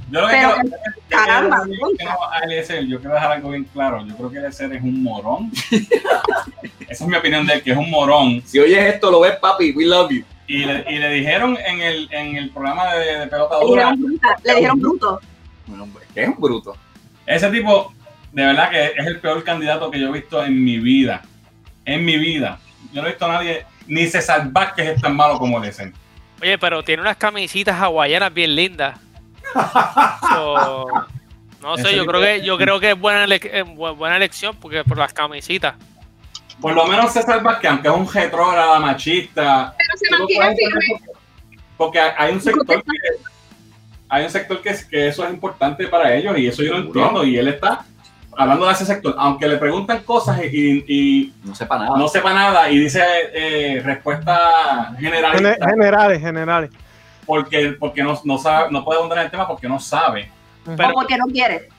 Yo lo que Pero, quiero, yo caramba, quiero- yo Eliezer, yo quiero dejar algo bien claro. Yo creo que Eliezer es un morón. Esa es mi opinión de él, que es un morón. Si oyes esto, lo ves, papi, we love you. Y le, y le dijeron en el, en el programa de, de pelota Le dura, dijeron le dijeron bruto. Que es un bruto. Ese tipo de verdad que es el peor candidato que yo he visto en mi vida. En mi vida. Yo no he visto a nadie, ni César Vázquez es tan malo como dicen. Oye, pero tiene unas camisitas hawaianas bien lindas. So, no sé, yo creo que yo creo que es buena, ele- eh, bu- buena elección porque por las camisitas. Por lo menos César Vázquez, aunque es un retrógrada, machista, Pero se mantiene firme. porque hay hay un sector que hay un sector que, que eso es importante para ellos y eso yo lo entiendo y él está hablando de ese sector, aunque le preguntan cosas y, y No sepa nada. no sepa nada y dice eh, respuesta Gene- generalista generales, generales. porque, porque no, no, sabe, no puede abundar en el tema porque no sabe. Pero o porque no quiere.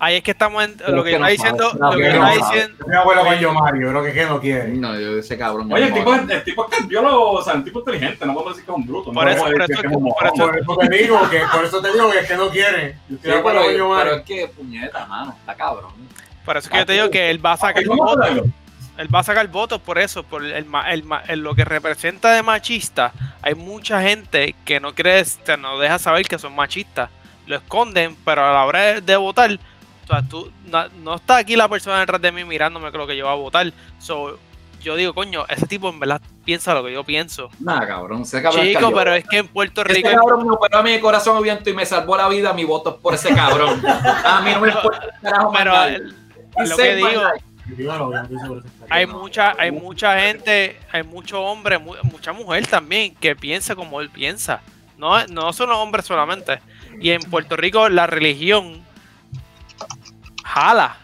Ahí es que estamos en Pero lo que que no está diciendo, lo que está no diciendo, Mi abuelo con yo Mario, creo que es que no quiere. No, yo ese cabrón. Oye, el tipo, es- el tipo es cardiólogo, o sea, un tipo inteligente, no podemos decir que es un bruto. Por no eso- por que por te digo que, por eso te digo que es que no quiere. Yo Sí, estoy de acuerdo pero, con yo pero Mario. es que, puñeta, mano, está cabrón. por eso es que yo te digo que él va a sacar ¿Cómo votos. Él va a sacar votos por eso, por el, el el- lo que representa de machista. Hay mucha gente que no quiere, no deja saber que son machistas. Lo esconden, pero a la hora de, de votar, o sea, tú, no, no está aquí la persona detrás de mí mirándome con lo que yo voy a votar. So, yo digo, coño, ese tipo en verdad piensa lo que yo pienso. Nada, cabrón. Ese cabrón Chico, pero es que en Puerto Ese Rico. cabrón me operó a mi corazón abierto y me salvó la vida. Mi voto es por ese cabrón. A mí no me importa el carajo Pero el- He lo que digo, hay mucha, hay mucha gente, hay mucho hombre, mu- mucha mujer también que piensa como él piensa. No, no son los hombres solamente. Y en Puerto Rico la religión jala.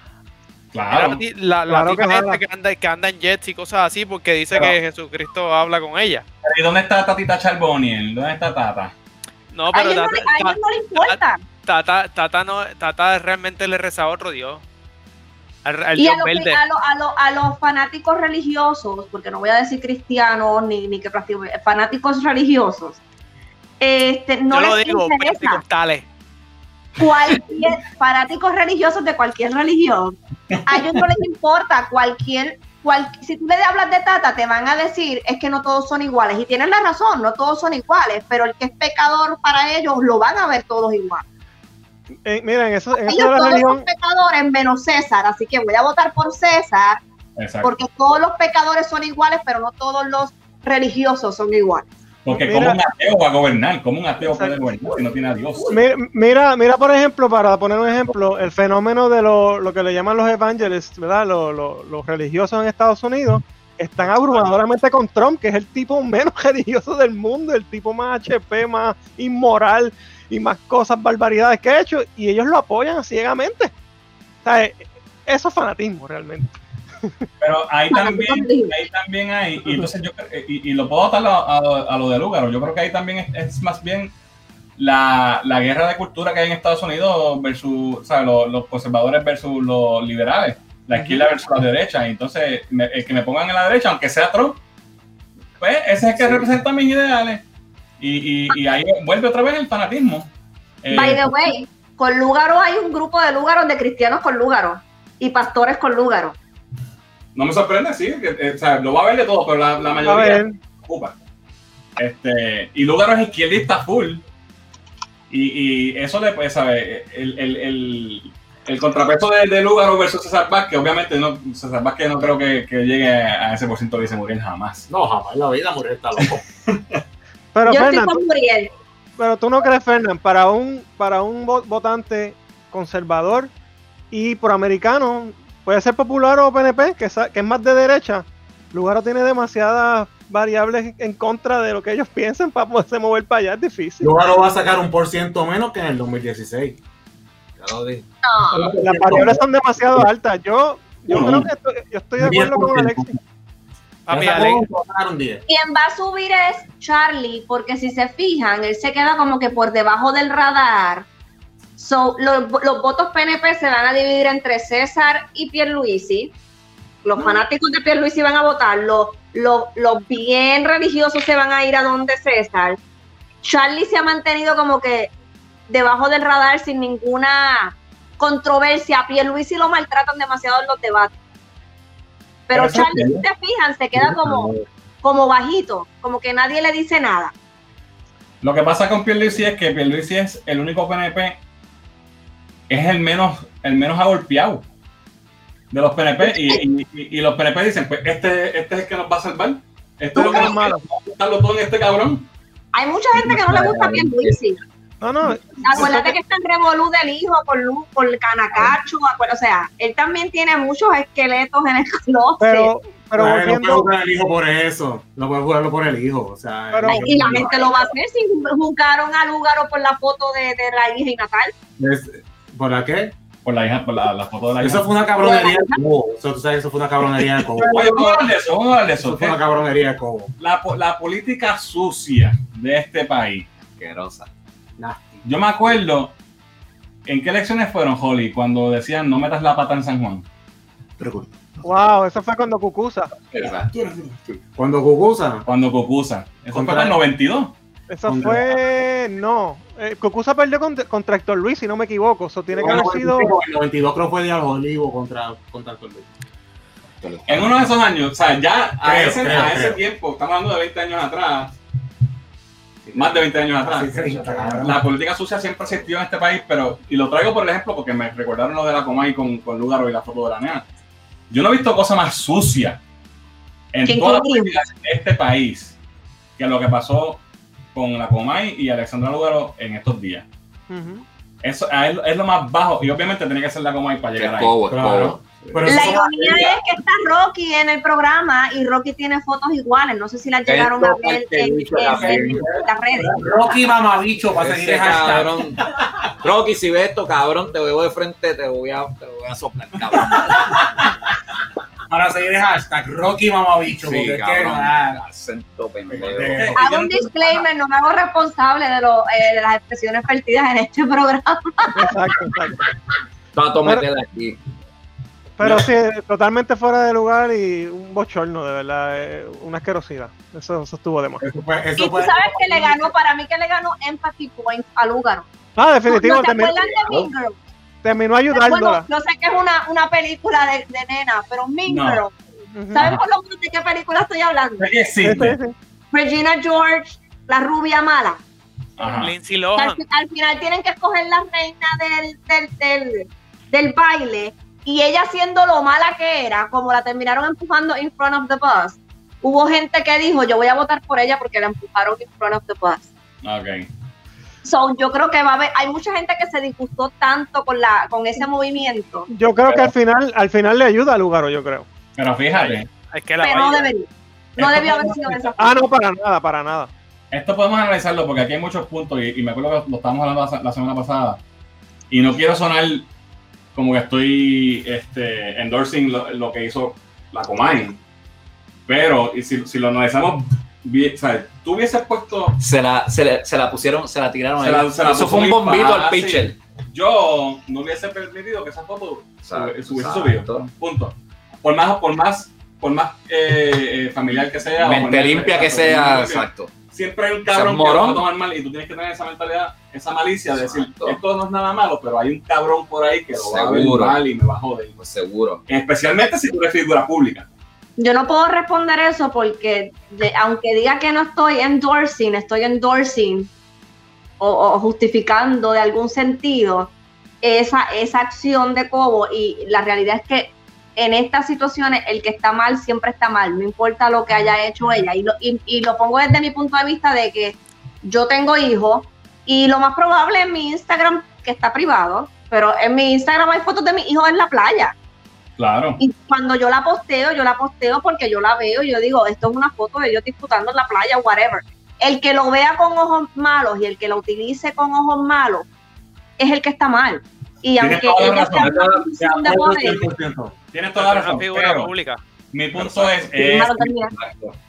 Claro. La, la Claro que jala. gente que anda, que anda en jets y cosas así porque dice Pero- que Jesucristo habla con ella. ¿Y dónde está Tatita Charboniel? ¿Dónde está Tata? No, A pero no, le- a ellos no le importa. Tata, Tata no, Tata realmente le rezaba a otro Dios. Al, al Y Dios a, los, verde. a, los- a los- a los fanáticos religiosos, porque no voy a decir cristianos ni, ni que practiquen, fanáticos religiosos, este, no Yo lo les digo, interesa. Cualquier fanáticos religiosos de cualquier religión. A ellos no les importa cualquier, cual, si tú le hablas de Tata, te van a decir es que no todos son iguales. Y tienen la razón, no todos son iguales, pero el que es pecador para ellos lo van a ver todos igual. Eh, miren, eso, en eso Ellos de la todos religión, son pecadores menos César, así que voy a votar por César Exacto. porque todos los pecadores son iguales, pero no todos los religiosos son iguales. Porque Mira- como un ateo va a gobernar, como un ateo puede Exacto. gobernar si no tiene a Dios. Mi- Mira, mira, por ejemplo, para poner un ejemplo, el fenómeno de lo, lo que le llaman los evangelists, ¿verdad? Lo- lo- los religiosos en Estados Unidos están abrumadoramente con Trump, que es el tipo menos religioso del mundo, el tipo más HP, más inmoral y más cosas, barbaridades que ha hecho, y ellos lo apoyan ciegamente. O sea, eh, eso es fanatismo realmente. Pero ahí también, ahí también hay, y entonces yo y, y lo puedo atar a, a- a lo de Lúgaro, yo creo que ahí también es, es más bien la, la guerra de cultura que hay en Estados Unidos versus, o sea, los, los conservadores versus los liberales, la izquierda versus la derecha, y entonces me- el que me pongan en la derecha, aunque sea Trump, pues ese es el que representa mis ideales, y, y, y ahí vuelve otra vez el fanatismo. Eh, By the way, con Lúgaro hay un grupo de Lúgaros de cristianos con Lúgaro y pastores con Lúgaro. No me sorprende, sí, que, eh, o sea, lo va a ver de todo, pero la, la A mayoría... ver, ocupa. Este, y Lugaro es izquierdista full. Y, y eso le puede saber. El, el, el, el contrapeso de, de Lugaro versus César Vázquez, obviamente no, César Vázquez no creo que, que llegue a ese por ciento de dice Muriel jamás. No, jamás en la vida Muriel está loco. pero Yo estoy con Muriel. pero tú no crees, Fernán, para un, para un vo- votante conservador y proamericano, puede ser popular o PNP, que, que es más de derecha, Lugaro tiene demasiadas variables en contra de lo que ellos piensan para poderse mover para allá, es difícil. Lugaro va a sacar un por ciento menos que en el 2016. Ya lo dije. No. Las variables son demasiado altas. Yo, yo creo que estoy, yo estoy de acuerdo con 10%. Alexis. Papi, 10. Quien va a subir es Charlie, porque si se fijan, él se queda como que por debajo del radar. So, los, los votos PNP se van a dividir entre César y Pierluisi. Los fanáticos de Pierluisi van a votar, los, los, los bien religiosos se van a ir a donde César. Charlie se ha mantenido como que debajo del radar sin ninguna controversia. A Pierluisi lo maltratan demasiado en los debates. Pero Charlie, si se fijan, se queda como, como bajito, como que nadie le dice nada. Lo que pasa con Pierluisi es que Pierluisi es el único PNP es el menos, el menos agolpeado de los PNP. Y, y- y- y los PNP dicen, pues este, este es el que nos va a salvar. Este es lo que nos va a salvar todo en este cabrón. Hay mucha gente que no le gusta bien Luisi. No, no, Acuérdate que está en revolú del hijo por, Lu- por Canacacho. acuérdate, O sea, él también tiene muchos esqueletos en el closet. pero, pero no puede volviendo, jugar el hijo por eso. No puede jugarlo por el hijo. O sea, Pero- y la gente lo va a hacer si jugaron a Lúgaro por la foto de, de la hija y Natal. Es- ¿Por la qué? Por la hija, por la, la foto de la hija. Eso fue una cabronería de Cobo. Eso, tú sabes, eso fue una cabronería de Cobo. Oye, vamos a hablar de eso, vamos a hablar de eso. Eso fue una cabronería de Cobo. La, la política sucia de este país. Asquerosa. Nasty. Yo me acuerdo, ¿en qué elecciones fueron, Holly? Cuando decían no metas la pata en San Juan. wow, eso fue cuando Cucusa. Exacto. Cuando Cucusa, Cuando Cocusa. Eso Contra- fue para el 92. Eso Contra- fue, no, eh, Cucusa perdió contra, contra Héctor Luis, si no me equivoco, eso tiene que haber sido, el 92 creo fue de Olivo contra, contra el Cordero. En uno de esos años, o sea, ya a Creo, ese, creo, a ese tiempo, estamos hablando de 20 años atrás, más de 20 años atrás. Sí, sí. La política sucia siempre existió en este país, pero, y lo traigo por el ejemplo porque me recordaron lo de la Comay con, con Lugaro y la foto de la nena. Yo no he visto cosa más sucia en ¿Quién toda la dijo? política de este país que lo que pasó con la Comay y Alexandra Lugaro en estos días. Ujú. Eso es, es lo más bajo, y obviamente tenía que ser la Comay para llegar ahí. cobo, es Claro. Pero La ironía es que está Rocky en el programa y Rocky tiene fotos iguales. No sé si las llegaron a ver en, las redes. Rocky Mamabicho para seguir Ese el cabrón. Rocky, si ves esto, cabrón, te veo de frente, te voy a, te voy a soplar, cabrón. Para seguir el hashtag Rocky Mamabicho. Sí, porque es que, cabrón. ah, Acento pendejo. Eh, Hago un disclaimer, no me hago responsable de, lo, eh, de las expresiones vertidas en este programa. exacto, exacto. Tato, métela aquí. Pero sí, totalmente fuera de lugar y un bochorno, de verdad, eh, una asquerosidad. Eso, eso estuvo de más. Eso fue, Y tú fue. sabes que le ganó, para mí que le ganó Empathy Point a Lugaro. Ah, ¿No definitivo, te terminó, acuerdan de Mean Girls? Terminó Bueno, ayudándola. yo sé que es una, una película de, de nena, pero Mean No. ¿Saben por lo menos de qué película estoy hablando? ¿De qué Sí, sí, sí. Regina George, la rubia mala. Ajá. Lindsay Al, Lohan. fi- al final tienen que escoger la reina del, del, del, del baile y ella siendo lo mala que era, como la terminaron empujando in front of the bus, hubo gente que dijo yo voy a votar por ella porque la empujaron in front of the bus. Ok. So, yo creo que va a haber, hay mucha gente que se disgustó tanto con la con ese movimiento, Yo creo que al final, al final le ayuda a Lugaro, yo creo. Pero fíjate, Es que la pero no debería. No debió haber sido de esa Ah, no, para nada, para nada. esto podemos analizarlo porque aquí hay muchos puntos y, y me acuerdo que lo estábamos hablando la, la semana pasada y no quiero sonar como que estoy este, endorsing lo, lo que hizo la Comay, pero y si, si lo analizamos bien, o sea, tú hubieses puesto, Se la, se, la- se la pusieron, se la tiraron Se la- se la Eso fue un bombito al fácil. pitcher. yo no hubiese permitido que esa foto hubiese subido, punto. Por más, por más, por más eh, eh, familiar que sea, Mente limpia que sea, exacto. siempre hay un cabrón que lo va a tomar mal y tú tienes que tener esa mentalidad, esa malicia de decir, esto no es nada malo, pero hay un cabrón por ahí que lo va a ver mal y me va a joder. Pues seguro. Especialmente si tú eres figura pública. Yo no puedo responder eso porque de- aunque diga que no estoy endorsing, estoy endorsing o, justificando de algún sentido esa, esa acción de Cobo y la realidad es que en estas situaciones el que está mal siempre está mal, no importa lo que haya hecho ella. Y lo, y, y lo pongo desde mi punto de vista de que yo tengo hijos y lo más probable en mi Instagram, que está privado, pero en mi Instagram hay fotos de mis hijos en la playa. Claro. Y cuando yo la posteo, yo la posteo porque yo la veo y yo digo, esto es una foto de ellos disfrutando en la playa, whatever. El que lo vea con ojos malos y el que lo utilice con ojos malos es el que está mal. Y Tienes aunque toda la ella está en razón. de poder, 100%. Tienes toda la razón. figura Pero pública. mi punto es.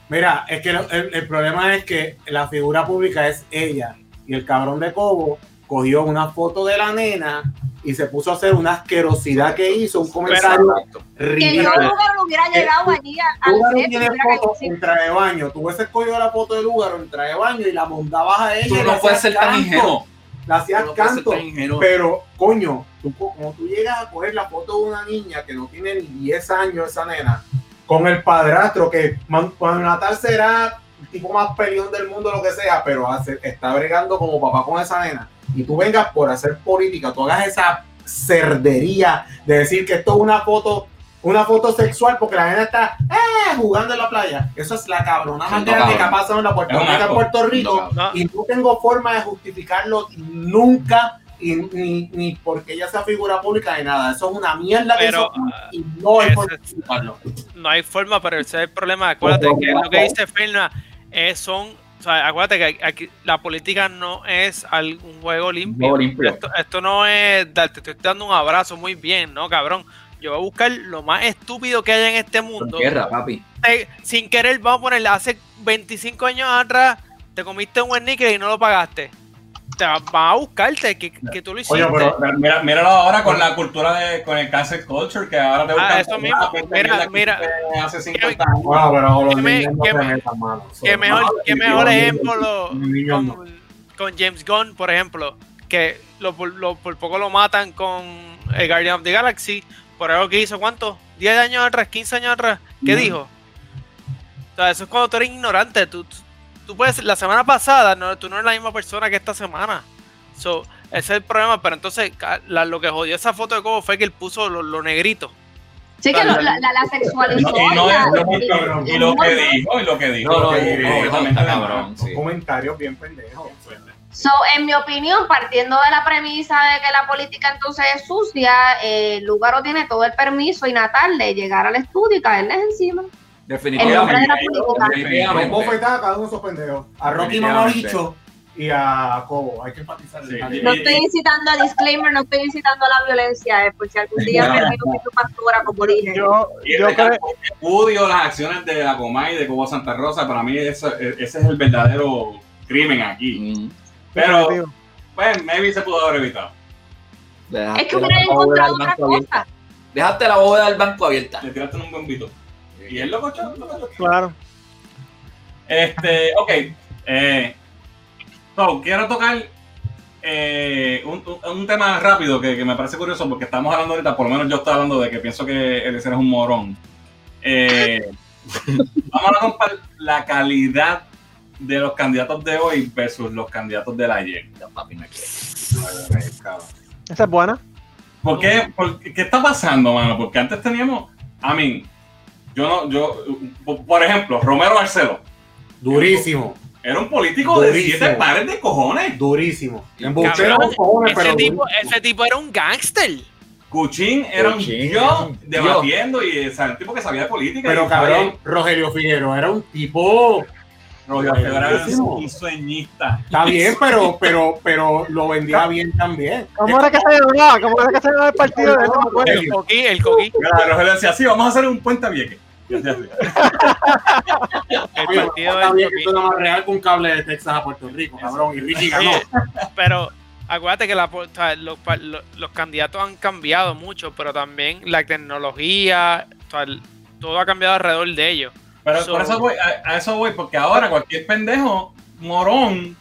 Mira, es que el, el problema es que la figura pública es ella y el cabrón de Cobo cogió una foto de la nena y se puso a hacer una asquerosidad que hizo, un comentario que ridículo. lugar no hubiera llegado allí a- al Lugaro set, tiene fotos en traje de baño. Tú ves cogido la foto de Lugaro en traje de baño y la mondabas a ella. Tú no puedes hacías ser tan canto. ingenuo. Le hacías no canto. Pero, coño, tú, co- como tú llegas a coger la foto de una niña que no tiene ni 10 años, esa nena, con el padrastro, que Juan Natal será tipo más peleón del mundo, lo que sea, pero hace- está bregando como papá con esa nena, y tú vengas por hacer política, tú hagas esa, cerdería de decir que esto es una foto, una foto sexual porque la gente está eh, jugando en la playa. Eso es la cabrona más grande que ha pasado en la Puerto Es Rico, en. Puerto Rico No, y no tengo forma de justificarlo nunca. Y, ni, ni porque ella sea figura pública ni nada. Eso es una mierda que Pero, hizo y no es ese- por justificarlo. no hay forma, pero ese es el problema. Acuérdate que lo que dice Ferna es son, o sea, acuérdate que aquí la política no es al- un juego limpio. Esto, esto no es darte, te estoy dando un abrazo muy bien, ¿no, cabrón? Yo voy a buscar lo más estúpido que hay en este mundo. tierra, papi. Te- sin querer, vamos a ponerle, hace 25 años atrás, te comiste un buen níquel y no lo pagaste. Te va- a buscarte que, que tú lo hiciste. Oye, pero Mira, míralo ahora con la cultura de, con el cancel culture, que ahora te buscan Ah, eso mismo. ah, Mira, mira. Hace 50 años. Bueno, pero los Que me- niños no que se me- metan mano. que mejor, que mejor ejemplo no. con, con James Gunn, por ejemplo, que lo, por- lo- por poco lo matan con el Guardian of the Galaxy, por algo que hizo, ¿cuánto? ¿10 años atrás? ¿15 años atrás? ¿Qué dijo? O sea, eso es cuando tú eres ignorante. Tú, tú, puedes, la semana pasada, no, tú no eres la misma persona que esta semana. So, ese es el problema, pero entonces la- lo que jodió esa foto de Cobo fue que él puso lo, lo negrito. Sí, que lo- la, la, la sexualizó. Y no la- es lo. Y que dijo, y lo que dijo. No, no, no, cabrón. Sí. comentarios bien pendejos. So, en mi opinión, partiendo de la premisa de que la política entonces es sucia, eh, Lugaro tiene todo el permiso y Natal de llegar al estudio y caerles encima. Definitivamente. cada uno de esos pendejos. A Rocky. Mamabicho y a Cobo. Hay que enfatizar. Sí. el- No estoy incitando a disclaimer, no estoy incitando a la violencia, eh, por si algún día me veo mi pastora, como dije. Yo, yo creo, las acciones de la Comay y de Cobo Santa Rosa, para mí eso- ese es el verdadero crimen aquí. Mm. Pero, pues, maybe se pudo haber evitado. Dejaste Es que bóveda encontrado otra banco abierta. cosa. Dejaste la bóveda del banco abierta. Le tiraste un bombito. Y él lo cochó. lo cochó. Claro. Este, ok. Eh, so, quiero tocar eh, un, tema rápido que, que me parece curioso porque estamos hablando ahorita, por lo menos yo estoy hablando de que pienso que Eliezer es un morón. Eh, vamos a comparar la calidad de los candidatos de hoy versus los candidatos del ayer. Ya, papi, me quedé. Esa es buena. ¿Por qué? Por- ¿Qué está pasando, mano? Porque antes teníamos, a mí, yo no, yo, por- ejemplo, Romero Barceló, Durísimo, era un político de siete pares de cojones. durísimo. Embustero cabrón, cojones, Ese pero tipo, durísimo. ese tipo era un gángster. Cuchín era un yo Dios. debatiendo y o sea, un tipo que sabía de política. Pero cabrón, Rogelio Figueroa era un tipo. Rogelio Figueroa era un sueñista. Está bien, pero, pero, pero lo vendía bien también. ¿Cómo era que se llamaba? ¿Cómo era que se llamaba el partido acuerdo. El coquí, el coquí. Mira, Rogelio decía, sí, vamos a hacer un puente a Vieques. El partido está bien que esto era más real que un cable de Texas a Puerto Rico, cabrón. Y Richie ganó. Pero acuérdate que la, o sea, los, pa- lo- los candidatos han cambiado mucho, pero también la tecnología, o sea, el- todo ha cambiado alrededor de ellos. Pero So- por eso voy, a, a eso voy, porque ahora cualquier pendejo morón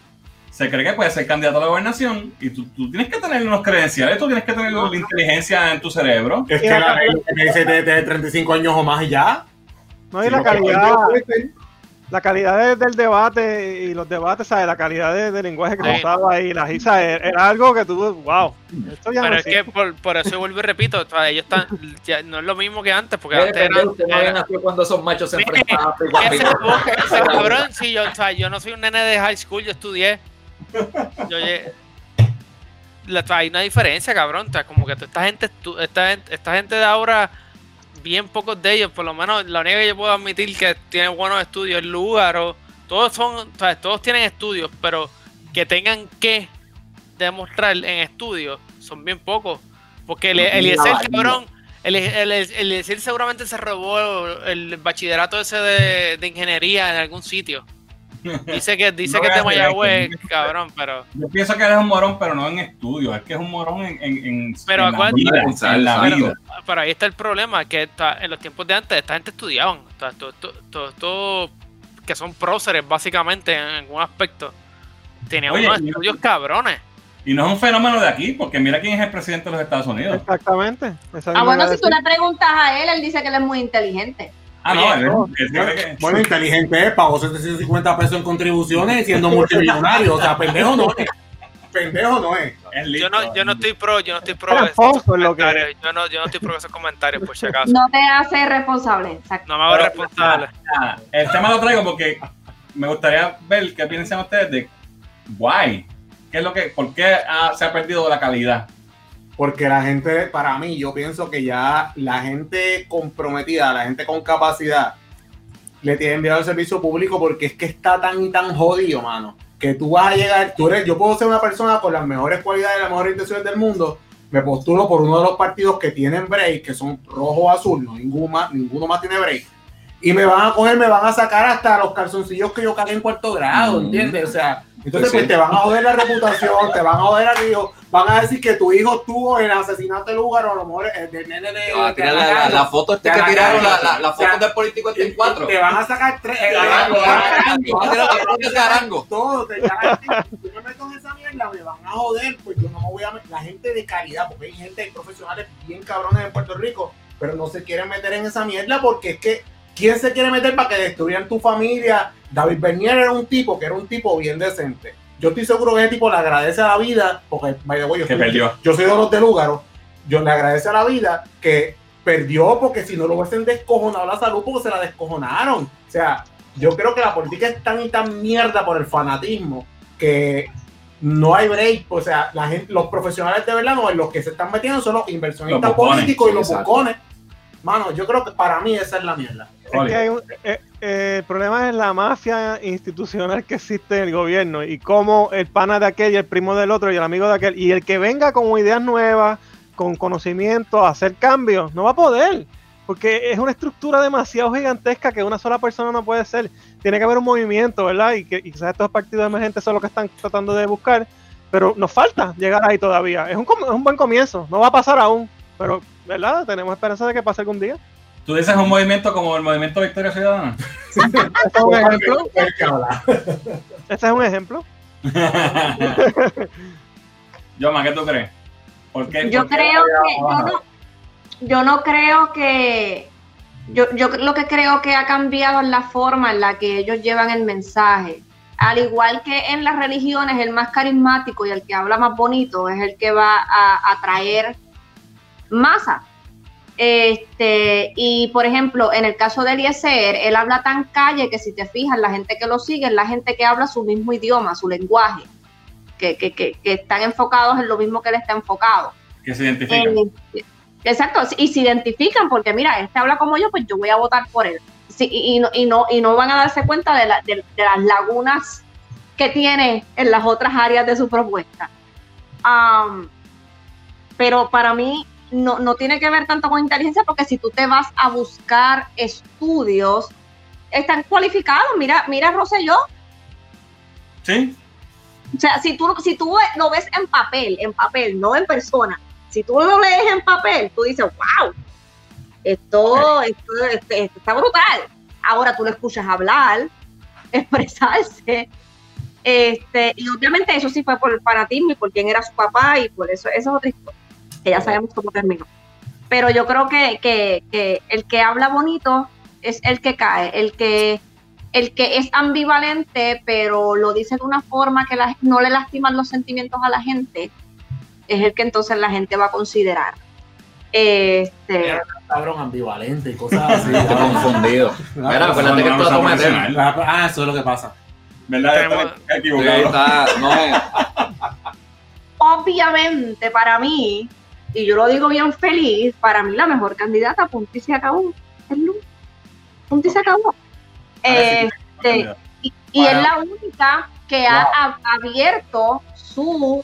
se cree que puede ser candidato a la gobernación y tú, tú tienes que tener unos credenciales, tú tienes que tener la inteligencia en tu cerebro. Es que la dice de, de 35 años o más y ya. No, y la calidad, la calidad de- del debate y los debates, ¿sabes? La calidad de, de lenguaje que Sí. usaba ahí, la risa, era, era algo que tú, wow, esto ya Pero no es que existe. por, por eso vuelvo y repito, ellos están, ya no es lo mismo que antes, porque antes eran, usted no había era- cuando esos machos se enfrentaban. ese, ese cabrón, si yo, o sea, yo no soy un nene de high school, yo estudié. Yo llegué- hay una diferencia, cabrón. O sea, como que esta gente, esta, gente- esta gente de ahora, bien pocos de ellos, por lo menos la única que yo puedo admitir que tiene buenos estudios es Lugaro. Todos son, o sea, todos tienen estudios, pero que tengan que demostrar en estudios son bien pocos. Porque el, Ni Eliezer, la cabrón, el, el, el seguramente se robó el bachillerato ese de, de ingeniería en algún sitio. Dice que, dice No que es de Mayagüez, cabrón, pero. Yo pienso que él es un morón, pero no en estudios, es que es un morón en, en, en, Pero en la vida. En la Pero, vida. pero ahí está el problema, que está- en los tiempos de antes esta gente estudiaban. Sea, todo, todo, que son próceres básicamente en algún aspecto. Tenían Oye, unos y- estudios cabrones. Y no es un fenómeno de aquí, porque mira quién es el presidente de los Estados Unidos. Exactamente. Ah, bueno, si tú le preguntas a él, él dice que él es muy inteligente. Ah, no, Oye, que- Bueno, inteligente es, pagó 750 pesos en contribuciones siendo multimillonario. O sea, pendejo no es. Pendejo no es. es Yo no, yo no estoy pro, yo no estoy pro esos Fonso en lo que- comentarios. Yo no, yo no estoy pro de esos comentarios, por si acaso. No te hace responsable. Exacto. No me hago Pero, responsable. el tema lo traigo porque me gustaría ver qué piensan ustedes de why. ¿Qué es lo que, ¿Por qué ah, se ha perdido la calidad? Porque la gente, para mí, yo pienso que ya la gente comprometida, la gente con capacidad, le tiene enviado el servicio público porque es que está tan y tan jodido, mano. Que tú vas a llegar, tú eres, yo puedo ser una persona con las mejores cualidades y las mejores intenciones del mundo, me postulo por uno de los partidos que tienen break, que son rojo o azul, no, ninguno más, ninguno más tiene break. Y me van a coger, me van a sacar hasta los calzoncillos que yo cagué en cuarto grado. ¿entiendes? O sea, entonces pues sí. te van a joder la reputación, te van a joder al hijo, van a decir que tu hijo estuvo en el asesinato de lugar o a lo mejor el del nene de... Ah, de tira la, la, la foto este que tiraron, la, la, la foto del político este en cuatro. Te van a sacar tres... eh, te van a sacar Arango. Va a tirar la foto de Arango. todo, te yo me meto en esa mierda, me van a joder, pues yo no me voy a meter. La gente de calidad, porque hay gente, profesionales bien cabrones en Puerto Rico, pero no se quieren meter en esa mierda porque es que, ¿quién se quiere meter para que destruyan tu familia? David Bernier era un tipo que era un tipo bien decente. Yo estoy seguro que ese tipo le agradece a la vida, porque, by the way, yo, Que estoy- perdió. yo soy de los de Lúgaro, yo le agradece a la vida que perdió porque si no lo hubiesen descojonado la salud porque se la descojonaron. O sea, yo creo que la política es tan y tan mierda por el fanatismo que no hay break. O sea, la gente, los profesionales de verdad, no, los que se están metiendo son los inversionistas Los políticos y los exacto. bucones. Mano, yo creo que para mí esa es la mierda. Es que hay un- el problema es la mafia institucional que existe en el gobierno y cómo el pana de aquel y el primo del otro y el amigo de aquel y el que venga con ideas nuevas, con conocimiento, a hacer cambios, no va a poder. Porque es una estructura demasiado gigantesca que una sola persona no puede ser. Tiene que haber un movimiento, ¿verdad? Y, y quizás estos partidos emergentes son los que están tratando de buscar. Pero nos falta llegar ahí todavía. Es un, es un buen comienzo. No va a pasar aún. Pero, ¿verdad? Tenemos esperanza de que pase algún día. ¿Tú dices un movimiento como el movimiento Victoria Ciudadana? Este es un ejemplo. Este es un ejemplo. Yoma, ¿qué tú crees? ¿Por qué? Yo por qué creo que, yo no, yo no creo que, yo, yo lo que creo que ha cambiado es la forma en la que ellos llevan el mensaje. Al igual que en las religiones, el más carismático y el que habla más bonito es el que va a atraer masa. Este, y por ejemplo, en el caso de Eliezer, él habla tan calle que si te fijas, la gente que lo sigue es la gente que habla su mismo idioma, su lenguaje, que, que, que, que están enfocados en lo mismo que él está enfocado. Que se identifica. Eh, exacto, y se identifican porque mira, este habla como yo, pues yo voy a votar por él. Sí, y, no, y, no, y no van a darse cuenta de, la- de- de las lagunas que tiene en las otras áreas de su propuesta. Pero para mí no, no tiene que ver tanto con inteligencia porque si tú te vas a buscar estudios, están cualificados. Mira, mira Rosselló, ¿Sí? o sea, si tú, si tú lo ves en papel, en papel, no en persona, si tú lo lees en papel, tú dices, wow, esto, esto, este- esto está brutal. Ahora tú lo escuchas hablar, expresarse, este, y obviamente eso sí fue por el fanatismo y por quién era su papá y por eso, eso es otra historia, que ya sabemos cómo terminó. Pero yo creo que, que, que el que habla bonito es el que cae, el que el que es ambivalente, pero lo dice de una forma que la- no le lastiman los sentimientos a la gente, es el que entonces la gente va a considerar. Este, Cabrón, ambivalente y cosas así. Estoy confundido. Mira, acuérdate que esto es Vamos a a meter. profesional. Ah, eso es lo que pasa. ¿Verdad? Tenemos- Está Sí, equivocado. está, no es. obviamente para mí, y yo lo digo bien feliz, para mí la mejor candidata, punto y se acabó, es Luz. Punto y se acabó. Este, y, y es la única que ha ab- abierto su,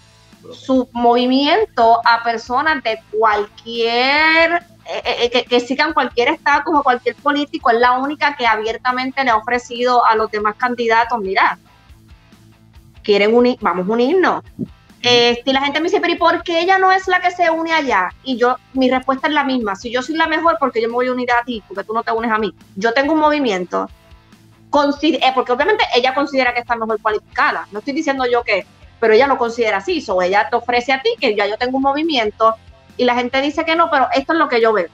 su movimiento a personas de cualquier, eh, eh, que, que sigan cualquier estatus o cualquier político, es la única que abiertamente le ha ofrecido a los demás candidatos, mira, quieren unir, vamos a unirnos. Este, y la gente me dice, pero ¿y por qué ella no es la que se une allá? Y yo, mi respuesta es la misma. Si yo soy la mejor, porque yo me voy a unir a ti? Porque tú no te unes a mí. Yo tengo un movimiento, eh, porque obviamente ella considera que está mejor cualificada. No estoy diciendo yo que, pero ella lo considera así. So, ella te ofrece a ti que ya yo tengo un movimiento y la gente dice que no, pero esto es lo que yo veo.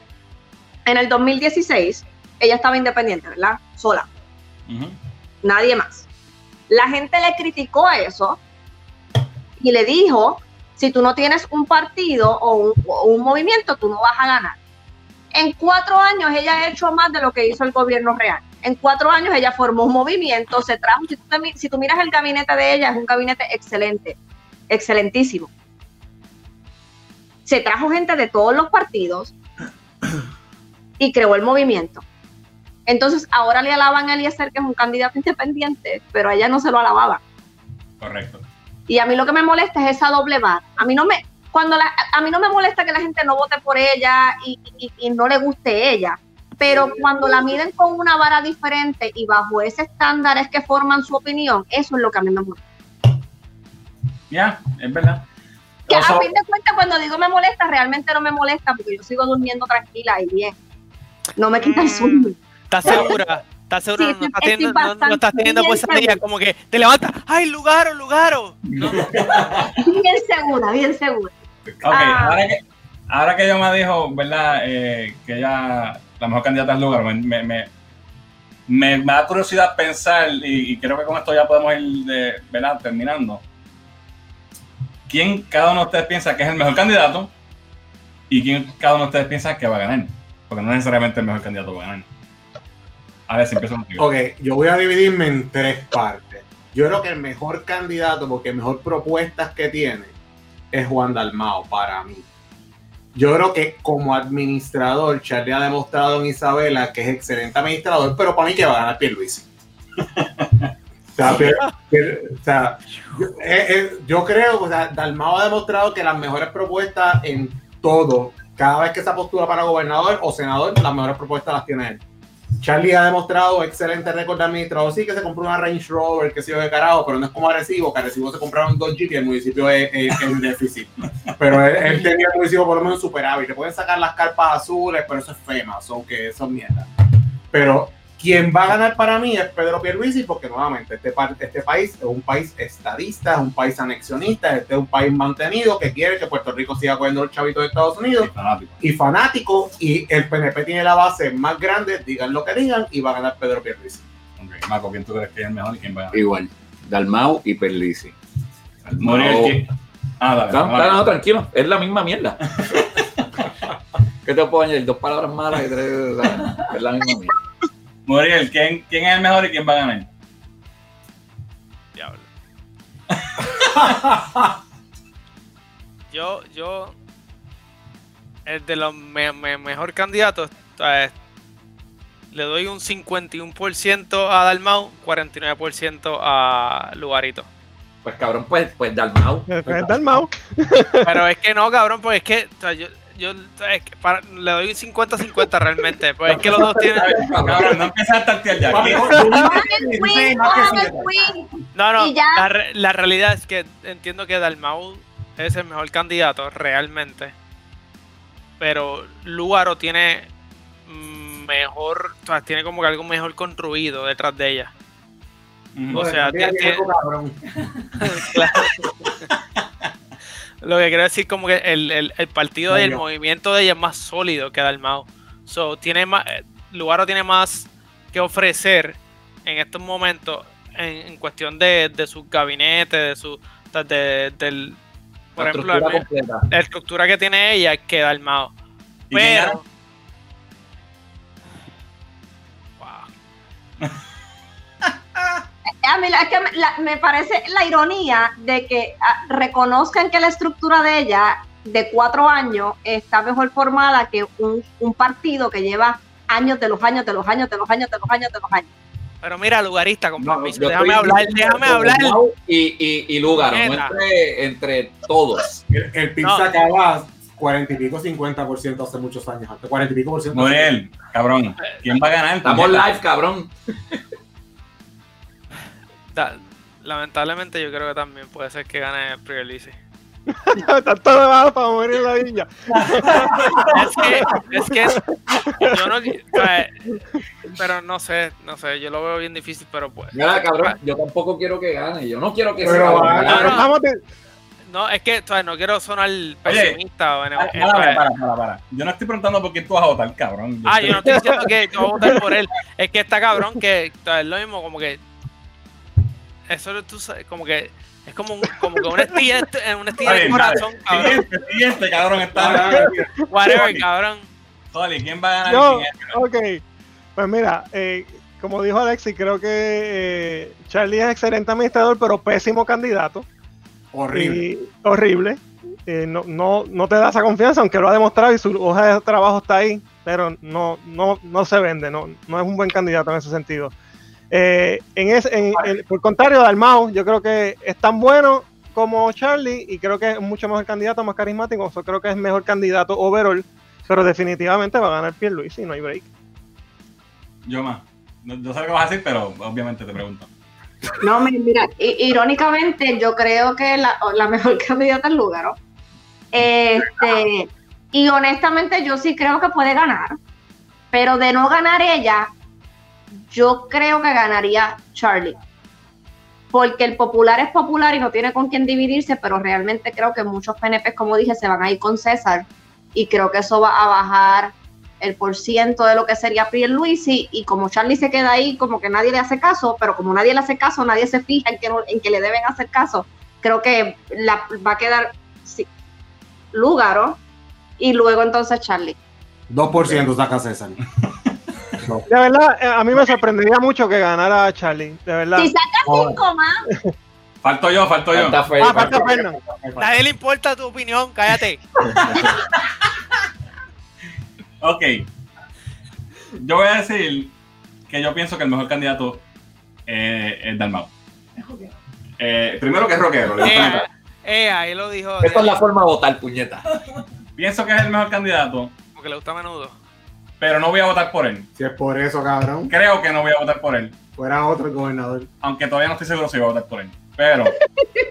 En el 2016, ella estaba independiente, ¿verdad? Sola nadie más. La gente le criticó eso y le dijo, Si tú no tienes un partido o un, movimiento, tú no vas a ganar. En cuatro años ella ha hecho más de lo que hizo el gobierno real. En cuatro años ella formó un movimiento, se trajo, si tú, miras el gabinete de ella, es un gabinete excelente, excelentísimo. Se trajo gente de todos los partidos y creó el movimiento. Entonces ahora le alaban a Eliezer que es un candidato independiente, pero a ella no se lo alababan. Correcto. Y a mí lo que me molesta es esa doble vara. A mí no me, cuando la, a mí no me molesta que la gente no vote por ella y, y- y no le guste ella. Pero cuando la miden con una vara diferente y bajo ese estándar es que forman su opinión, eso es lo que a mí me molesta. Ya, es verdad. Que a fin de cuentas, cuando digo me molesta, realmente no me molesta porque yo sigo durmiendo tranquila y bien. No me quita el Mm. sueño. ¿Estás segura? ¿Estás segura? Sí, no, estás teniendo, no- no estás teniendo segura. como que te levantas, ¡ay, Lugaro, Lugaro! No, Bien segura, bien segura. Ok, Ah. ahora, que, ahora que ella me dijo, ¿verdad? Eh, que ella, la mejor candidata es lugar, me, me, me, me- me da curiosidad pensar, y, y creo que con esto ya podemos ir de, ¿verdad? terminando. ¿Quién cada uno de ustedes piensa que es el mejor candidato? ¿Y quién cada uno de ustedes piensa que va a ganar? Porque no necesariamente el mejor candidato va a ganar. A ver si empiezo contigo. Ok, yo voy a dividirme en tres partes. Yo creo que el mejor candidato, porque mejor propuestas que tiene, es Juan Dalmao para mí. Yo creo que como administrador, Charlie ha demostrado en Isabela que es excelente administrador, pero para mí que va a ganar Pierluisi. o sea, eh, eh, yo creo, o sea, Dalmao ha demostrado que las mejores propuestas en todo, cada vez que se postula para gobernador o senador, las mejores propuestas las tiene él. Charlie ha demostrado excelente récord de administrador. Sí, que se compró una Range Rover, que se yo de carajo, pero no es como Arecibo, que Arecibo se compraron dos Jeep y el municipio es, es- déficit. Pero él, tenía el municipio por lo menos superávit. Le pueden sacar las carpas azules, pero eso es FEMA, son que eso es mierda. Pero quien va a ganar para mí es Pedro Pierluisi, porque nuevamente este, este país es un país estadista, es un país anexionista, este es un país mantenido que quiere que Puerto Rico siga cogiendo los chavitos de Estados Unidos fanático. y fanático y el PNP tiene la base más grande, digan lo que digan y va a ganar Pedro Pierluisi. Ok, Marco, ¿quién tú crees que es el mejor y quién va a ganar? Igual. Dalmau y No. ¿quién? Ah, dale. No, dale. no, tranquilo, es la misma mierda. ¿Qué te puedo añadir? Dos palabras malas y tres. es la misma mierda. Muriel, ¿quién, ¿quién es el mejor y quién va a ganar? diablo. Yo, yo, el de los me- me- mejor candidatos, eh, le doy un 51% a Dalmau, 49% a Lugarito. Pues cabrón, pues, pues Dalmau. Es Dalmau. Pero es que no, cabrón, pues es que o sea, yo, yo es que para- le doy un 50-50 realmente. Pues es que los dos tienen. Cabrón, no empiezas a tartear ya. Papi, ¿Quién- yo digo Cojan que el sí, queen, más que cojan el siete. queen. No, no, la, re- la realidad es que entiendo que Dalmau es el mejor candidato realmente. Pero Lugaro tiene mm, mejor, o sea, tiene como que algo mejor construido detrás de ella. Ujú. O sea, tiene- cabrón. Claro. Lo que quiero decir como que el, el- el partido y el Obvio. movimiento de ella es más sólido que Dalmau. So, tiene más, eh, Lugaro tiene más que ofrecer en estos momentos en, en cuestión de, de sus gabinetes, de su de, del por La ejemplo estructura la estructura que tiene ella que Dalmau. ¿Y quién gana? Pero Wow. A mí la- es que me, la- me parece la ironía de que ah, reconozcan que la estructura de ella de cuatro años está mejor formada que un, un partido que lleva años de los años, de los años, de los años, de los años, de los años. Pero mira, lugarista, con No, permiso, déjame hablar, déjame hablar. Y, y, y Lugaro, no entre, entre todos. El, el PIB No. sacaba 40 y pico, 50% hace muchos años. Antes 40 y pico por ciento. Muriel, cabrón. ¿Quién va a ganar? Estamos live, cabrón. Da- lamentablemente yo creo que también puede ser que gane Priorlice. Está todo debajo para morir en la villa. Es que, es que yo no, o sea, pero no sé, no sé, yo lo veo bien difícil, pero pues, Mira, cabrón, yo tampoco quiero que gane. Yo no quiero que Pero sea. de- no, es que, o sea, no quiero sonar pesimista o en- Para, en- para, para. Yo no estoy preguntando por quién tú vas a votar, cabrón. Ah, yo no estoy diciendo que yo voy a votar por él. Es que está cabrón que o sea, es lo mismo, como que. Eso tú sabes, como que Es como, un- como que una estilla, en una estilla de corazón, cabrón. Siguiente, siguiente, cabrón. Está. Whatever, cabrón. ¿quién va a ganar? Yo, ok. Pues mira, eh, como dijo Alexi, creo que eh, Charlie es excelente administrador, pero pésimo candidato. Horrible. Y horrible. Eh, no, no, no te da esa confianza, aunque lo ha demostrado y su hoja de trabajo está ahí, pero no, no, no se vende, no, no es un buen candidato en ese sentido. Eh, en ese, en- en- por contrario, Dalmau, yo creo que es tan bueno como Charlie y creo que es mucho mejor candidato, más carismático. Yo creo que es mejor candidato overall, pero definitivamente va a ganar Pierluisi, no hay break. Yo más. No, yo sé lo que vas a decir, pero obviamente te pregunto. No, mi- mira, i- irónicamente, yo creo que la, la mejor candidata es Lugaro. Este, y honestamente, yo sí creo que puede ganar. Pero de no ganar ella, yo creo que ganaría Charlie. Porque el popular es popular y no tiene con quién dividirse, pero realmente creo que muchos PNP, como dije, se van a ir con César. Y creo que eso va a bajar el por ciento de lo que sería Pierluisi y como Charlie se queda ahí como que nadie le hace caso, pero como nadie le hace caso, nadie se fija en que, no- en que le deben hacer caso, creo que la, va a quedar sí, Lúgaro y luego entonces Charlie. 2% saca César. No. De verdad, eh, a mí me sorprendería mucho que ganara Charlie, de verdad. Si saca Joder. cinco más, Falto yo, falto yo. Falta Fer, Ah, falta-. Nadie le importa tu opinión, cállate. Ok. Yo voy a decir que yo pienso que el mejor candidato eh, es Dalmau. Eh, primero que es rockero. Eh, metal. eh, ahí lo dijo. Esta es la forma de votar, puñeta. Pienso que es el mejor candidato, Porque le gusta a menudo. Pero no voy a votar por él. Si es por eso, cabrón, Creo que no voy a votar por él, fuera otro el gobernador. aunque todavía no estoy seguro si voy a votar por él. Pero,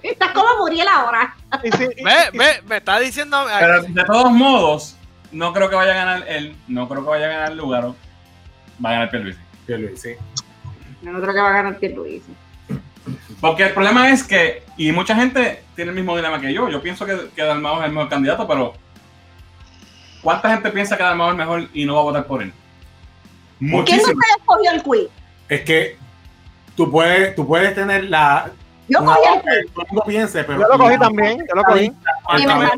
estás como Muriel ahora. Ve, ve, me está diciendo. pero de todos modos, no creo que vaya a ganar él, no creo que vaya a ganar Lugaro, va a ganar Pierluisi. Pierluisi, sí. Yo no creo que va a ganar Pierluisi. Porque el problema es que, y mucha gente tiene el mismo dilema que yo, yo pienso que, que Dalmau es el mejor candidato, pero ¿cuánta gente piensa que Dalmau es mejor y no va a votar por él? ¿Quién Muchísimo. no se escogió el quiz? Es que tú puedes, tú puedes tener la. Yo cogí el que todo el mundo piense, pero. yo lo cogí también, yo lo cogí. y me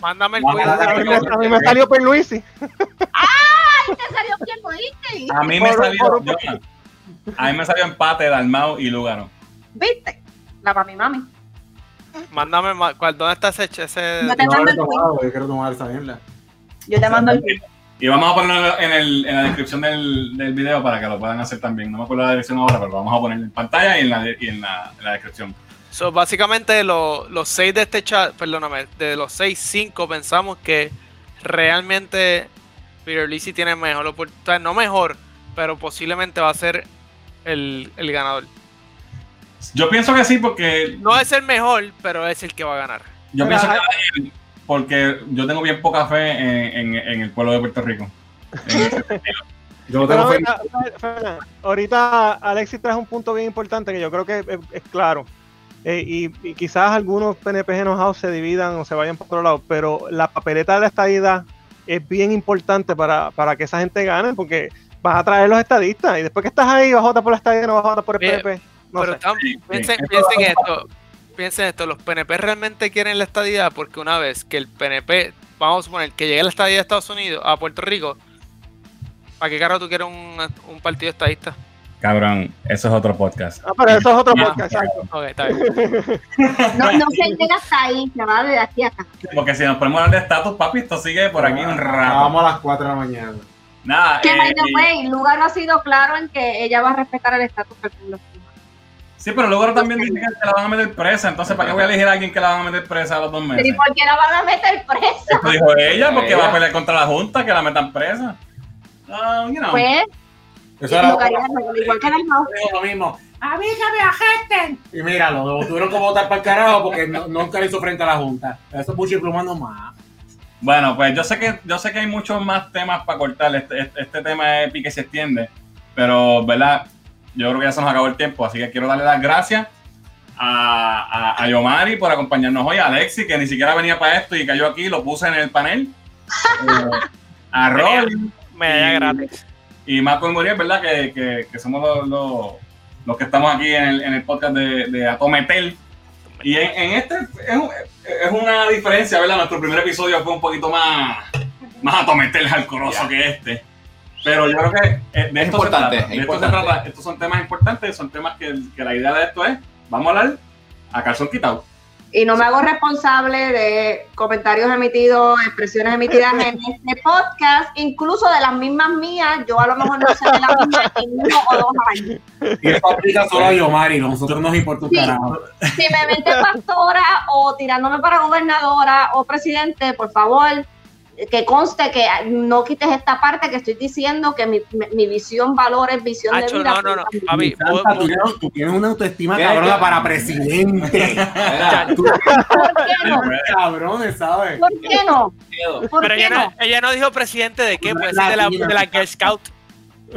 Mándame- el cuidado. a mí me, a mí me salió Pierluisi. Ay, te salió Pierluisi. A mí me salió, a mí me salió empate Dalmau y Lugaro. ¿Viste? La mami mami. Mándame, ma- ¿cuál- ¿dónde está ese? ese Yo te Yo mando el quiz. yo quiero tomar esa mierda. Yo te mando el. Y vamos a ponerlo en, el, en la descripción del, del video para que lo puedan hacer también. No me acuerdo la dirección ahora, pero lo vamos a poner en pantalla y en la, y en la, en la descripción. So, básicamente lo- los seis de este chat, perdóname, de los seis, cinco pensamos que realmente Peter Lisi tiene mejor oportunidad, no mejor, pero posiblemente va a ser el, el ganador. Yo pienso que sí, porque No es el mejor, pero es el que va a ganar. yo Mira, pienso que va a ir porque yo tengo bien poca fe en, en- en el pueblo de Puerto Rico. En- Yo no Pero, tengo fe. mira, ahorita Alexis trae un punto bien importante que yo creo que es, es claro. Eh, y, y quizás algunos PNP enojados se dividan o se vayan por otro lado, pero la papeleta de la estadidad es bien importante para, para que esa gente gane, porque vas a traer los estadistas y después que estás ahí vas a votar por la estadía no vas a votar por el PNP. No pero sé. piensen, piensen esto, piensen esto, los PNP realmente quieren la estadía porque una vez que el PNP, vamos a suponer que llegue la estadía de Estados Unidos a Puerto Rico, ¿para qué carro tú quieres un, un partido estadista? Cabrón, eso es otro podcast. Ah, pero eso es otro Ya. podcast, exacto. Ok, está bien. No, no se llega hasta ahí, se va de aquí acá. Porque si nos ponemos a hablar de estatus, papi, esto sigue por aquí un rato. Vamos a las 4 de la mañana. Nada, Que eh, by the way, Lugar ha sido claro en que ella va a respetar el estatus del pueblo. Sí, pero luego también dice que la van a meter presa. Entonces, ¿para qué voy a elegir a alguien que la van a meter presa a los dos Pero ¿y meses? por qué la van a meter presa? Eso dijo ella, porque va a pelear contra la Junta, que la metan presa. Ah, you know. Pues, Eso era Lugar, igual que el mouse. lo mismo. A mí que me ajesten. Y míralo, lo tuvieron que votar para el carajo porque no- nunca le hizo frente a la Junta. Eso es mucho y plumando más. Bueno, pues yo sé que yo sé que hay muchos más temas para cortar. Este, este, este tema es pique y se extiende. Pero, ¿verdad? Yo creo que ya se nos acabó el tiempo. Así que quiero darle las gracias a, a, a Yomari por acompañarnos hoy. A Alexi, que ni siquiera venía para esto y cayó aquí, lo puse en el panel. Eh, a Rolly Medalla Y- gratis. y Marco y Muriel, ¿verdad? Que, que, que somos los, los, los que estamos aquí en el, en el podcast de, de Atometel. Y en, en este es, es una diferencia, ¿verdad? Nuestro primer episodio fue un poquito más, más atometel alcoroso Ya. que este. Pero yo creo que eh, de esto importante, se es trata. De esto se importante. trata. Estos son temas importantes, son temas que, que la idea de esto es, vamos a hablar a calzón quitado. Y no me hago responsable de comentarios emitidos, expresiones emitidas en este podcast, incluso de las mismas mías. Yo a lo mejor no sé de las mismas en uno o dos años. Y esto aplica solo a Yomari, nosotros nos importa un Sí. carajo. Si me mente pastora o tirándome para gobernadora o presidente, por favor, que conste que no quites esta parte que estoy diciendo que mi, mi- mi visión, valores, visión de vida. no, no, no. Papi, Santa, puedo- tú, tienes, tú tienes una autoestima cabrona para presidente. ¿Por qué no? cabrones, ¿sabes? ¿Por qué no? ¿Por pero qué ella no? no, ella no dijo presidente de qué, puede ser de la, de la Girl Scout.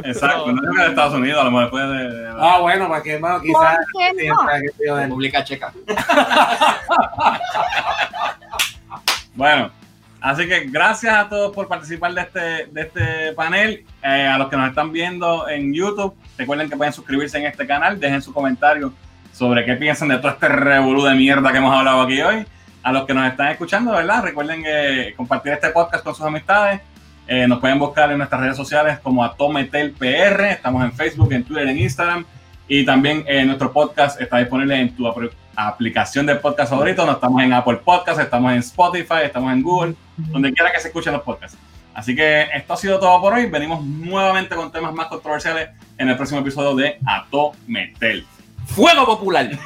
Exacto, no es de Estados Unidos, a lo mejor puede de, de- Ah, bueno, para que, bueno, ¿Por quizás. qué no? República Checa. Bueno, así que gracias a todos por participar de este, de este panel. Eh, a los que nos están viendo en YouTube, recuerden que pueden suscribirse en este canal, dejen su comentario sobre qué piensan de todo este revolú de mierda que hemos hablado aquí hoy. A los que nos están escuchando, ¿verdad? Recuerden eh, compartir este podcast con sus amistades. Eh, nos pueden buscar en nuestras redes sociales como AtometelPR. Estamos en Facebook, en Twitter, en Instagram. Y también eh, nuestro podcast está disponible en tu apro- aplicación de podcast favorito. No estamos en Apple Podcast, estamos en Spotify, estamos en Google, donde quiera que se escuchen los podcasts. Así que esto ha sido todo por hoy. Venimos nuevamente con temas más controversiales en el próximo episodio de Ato Metel. Fuego popular.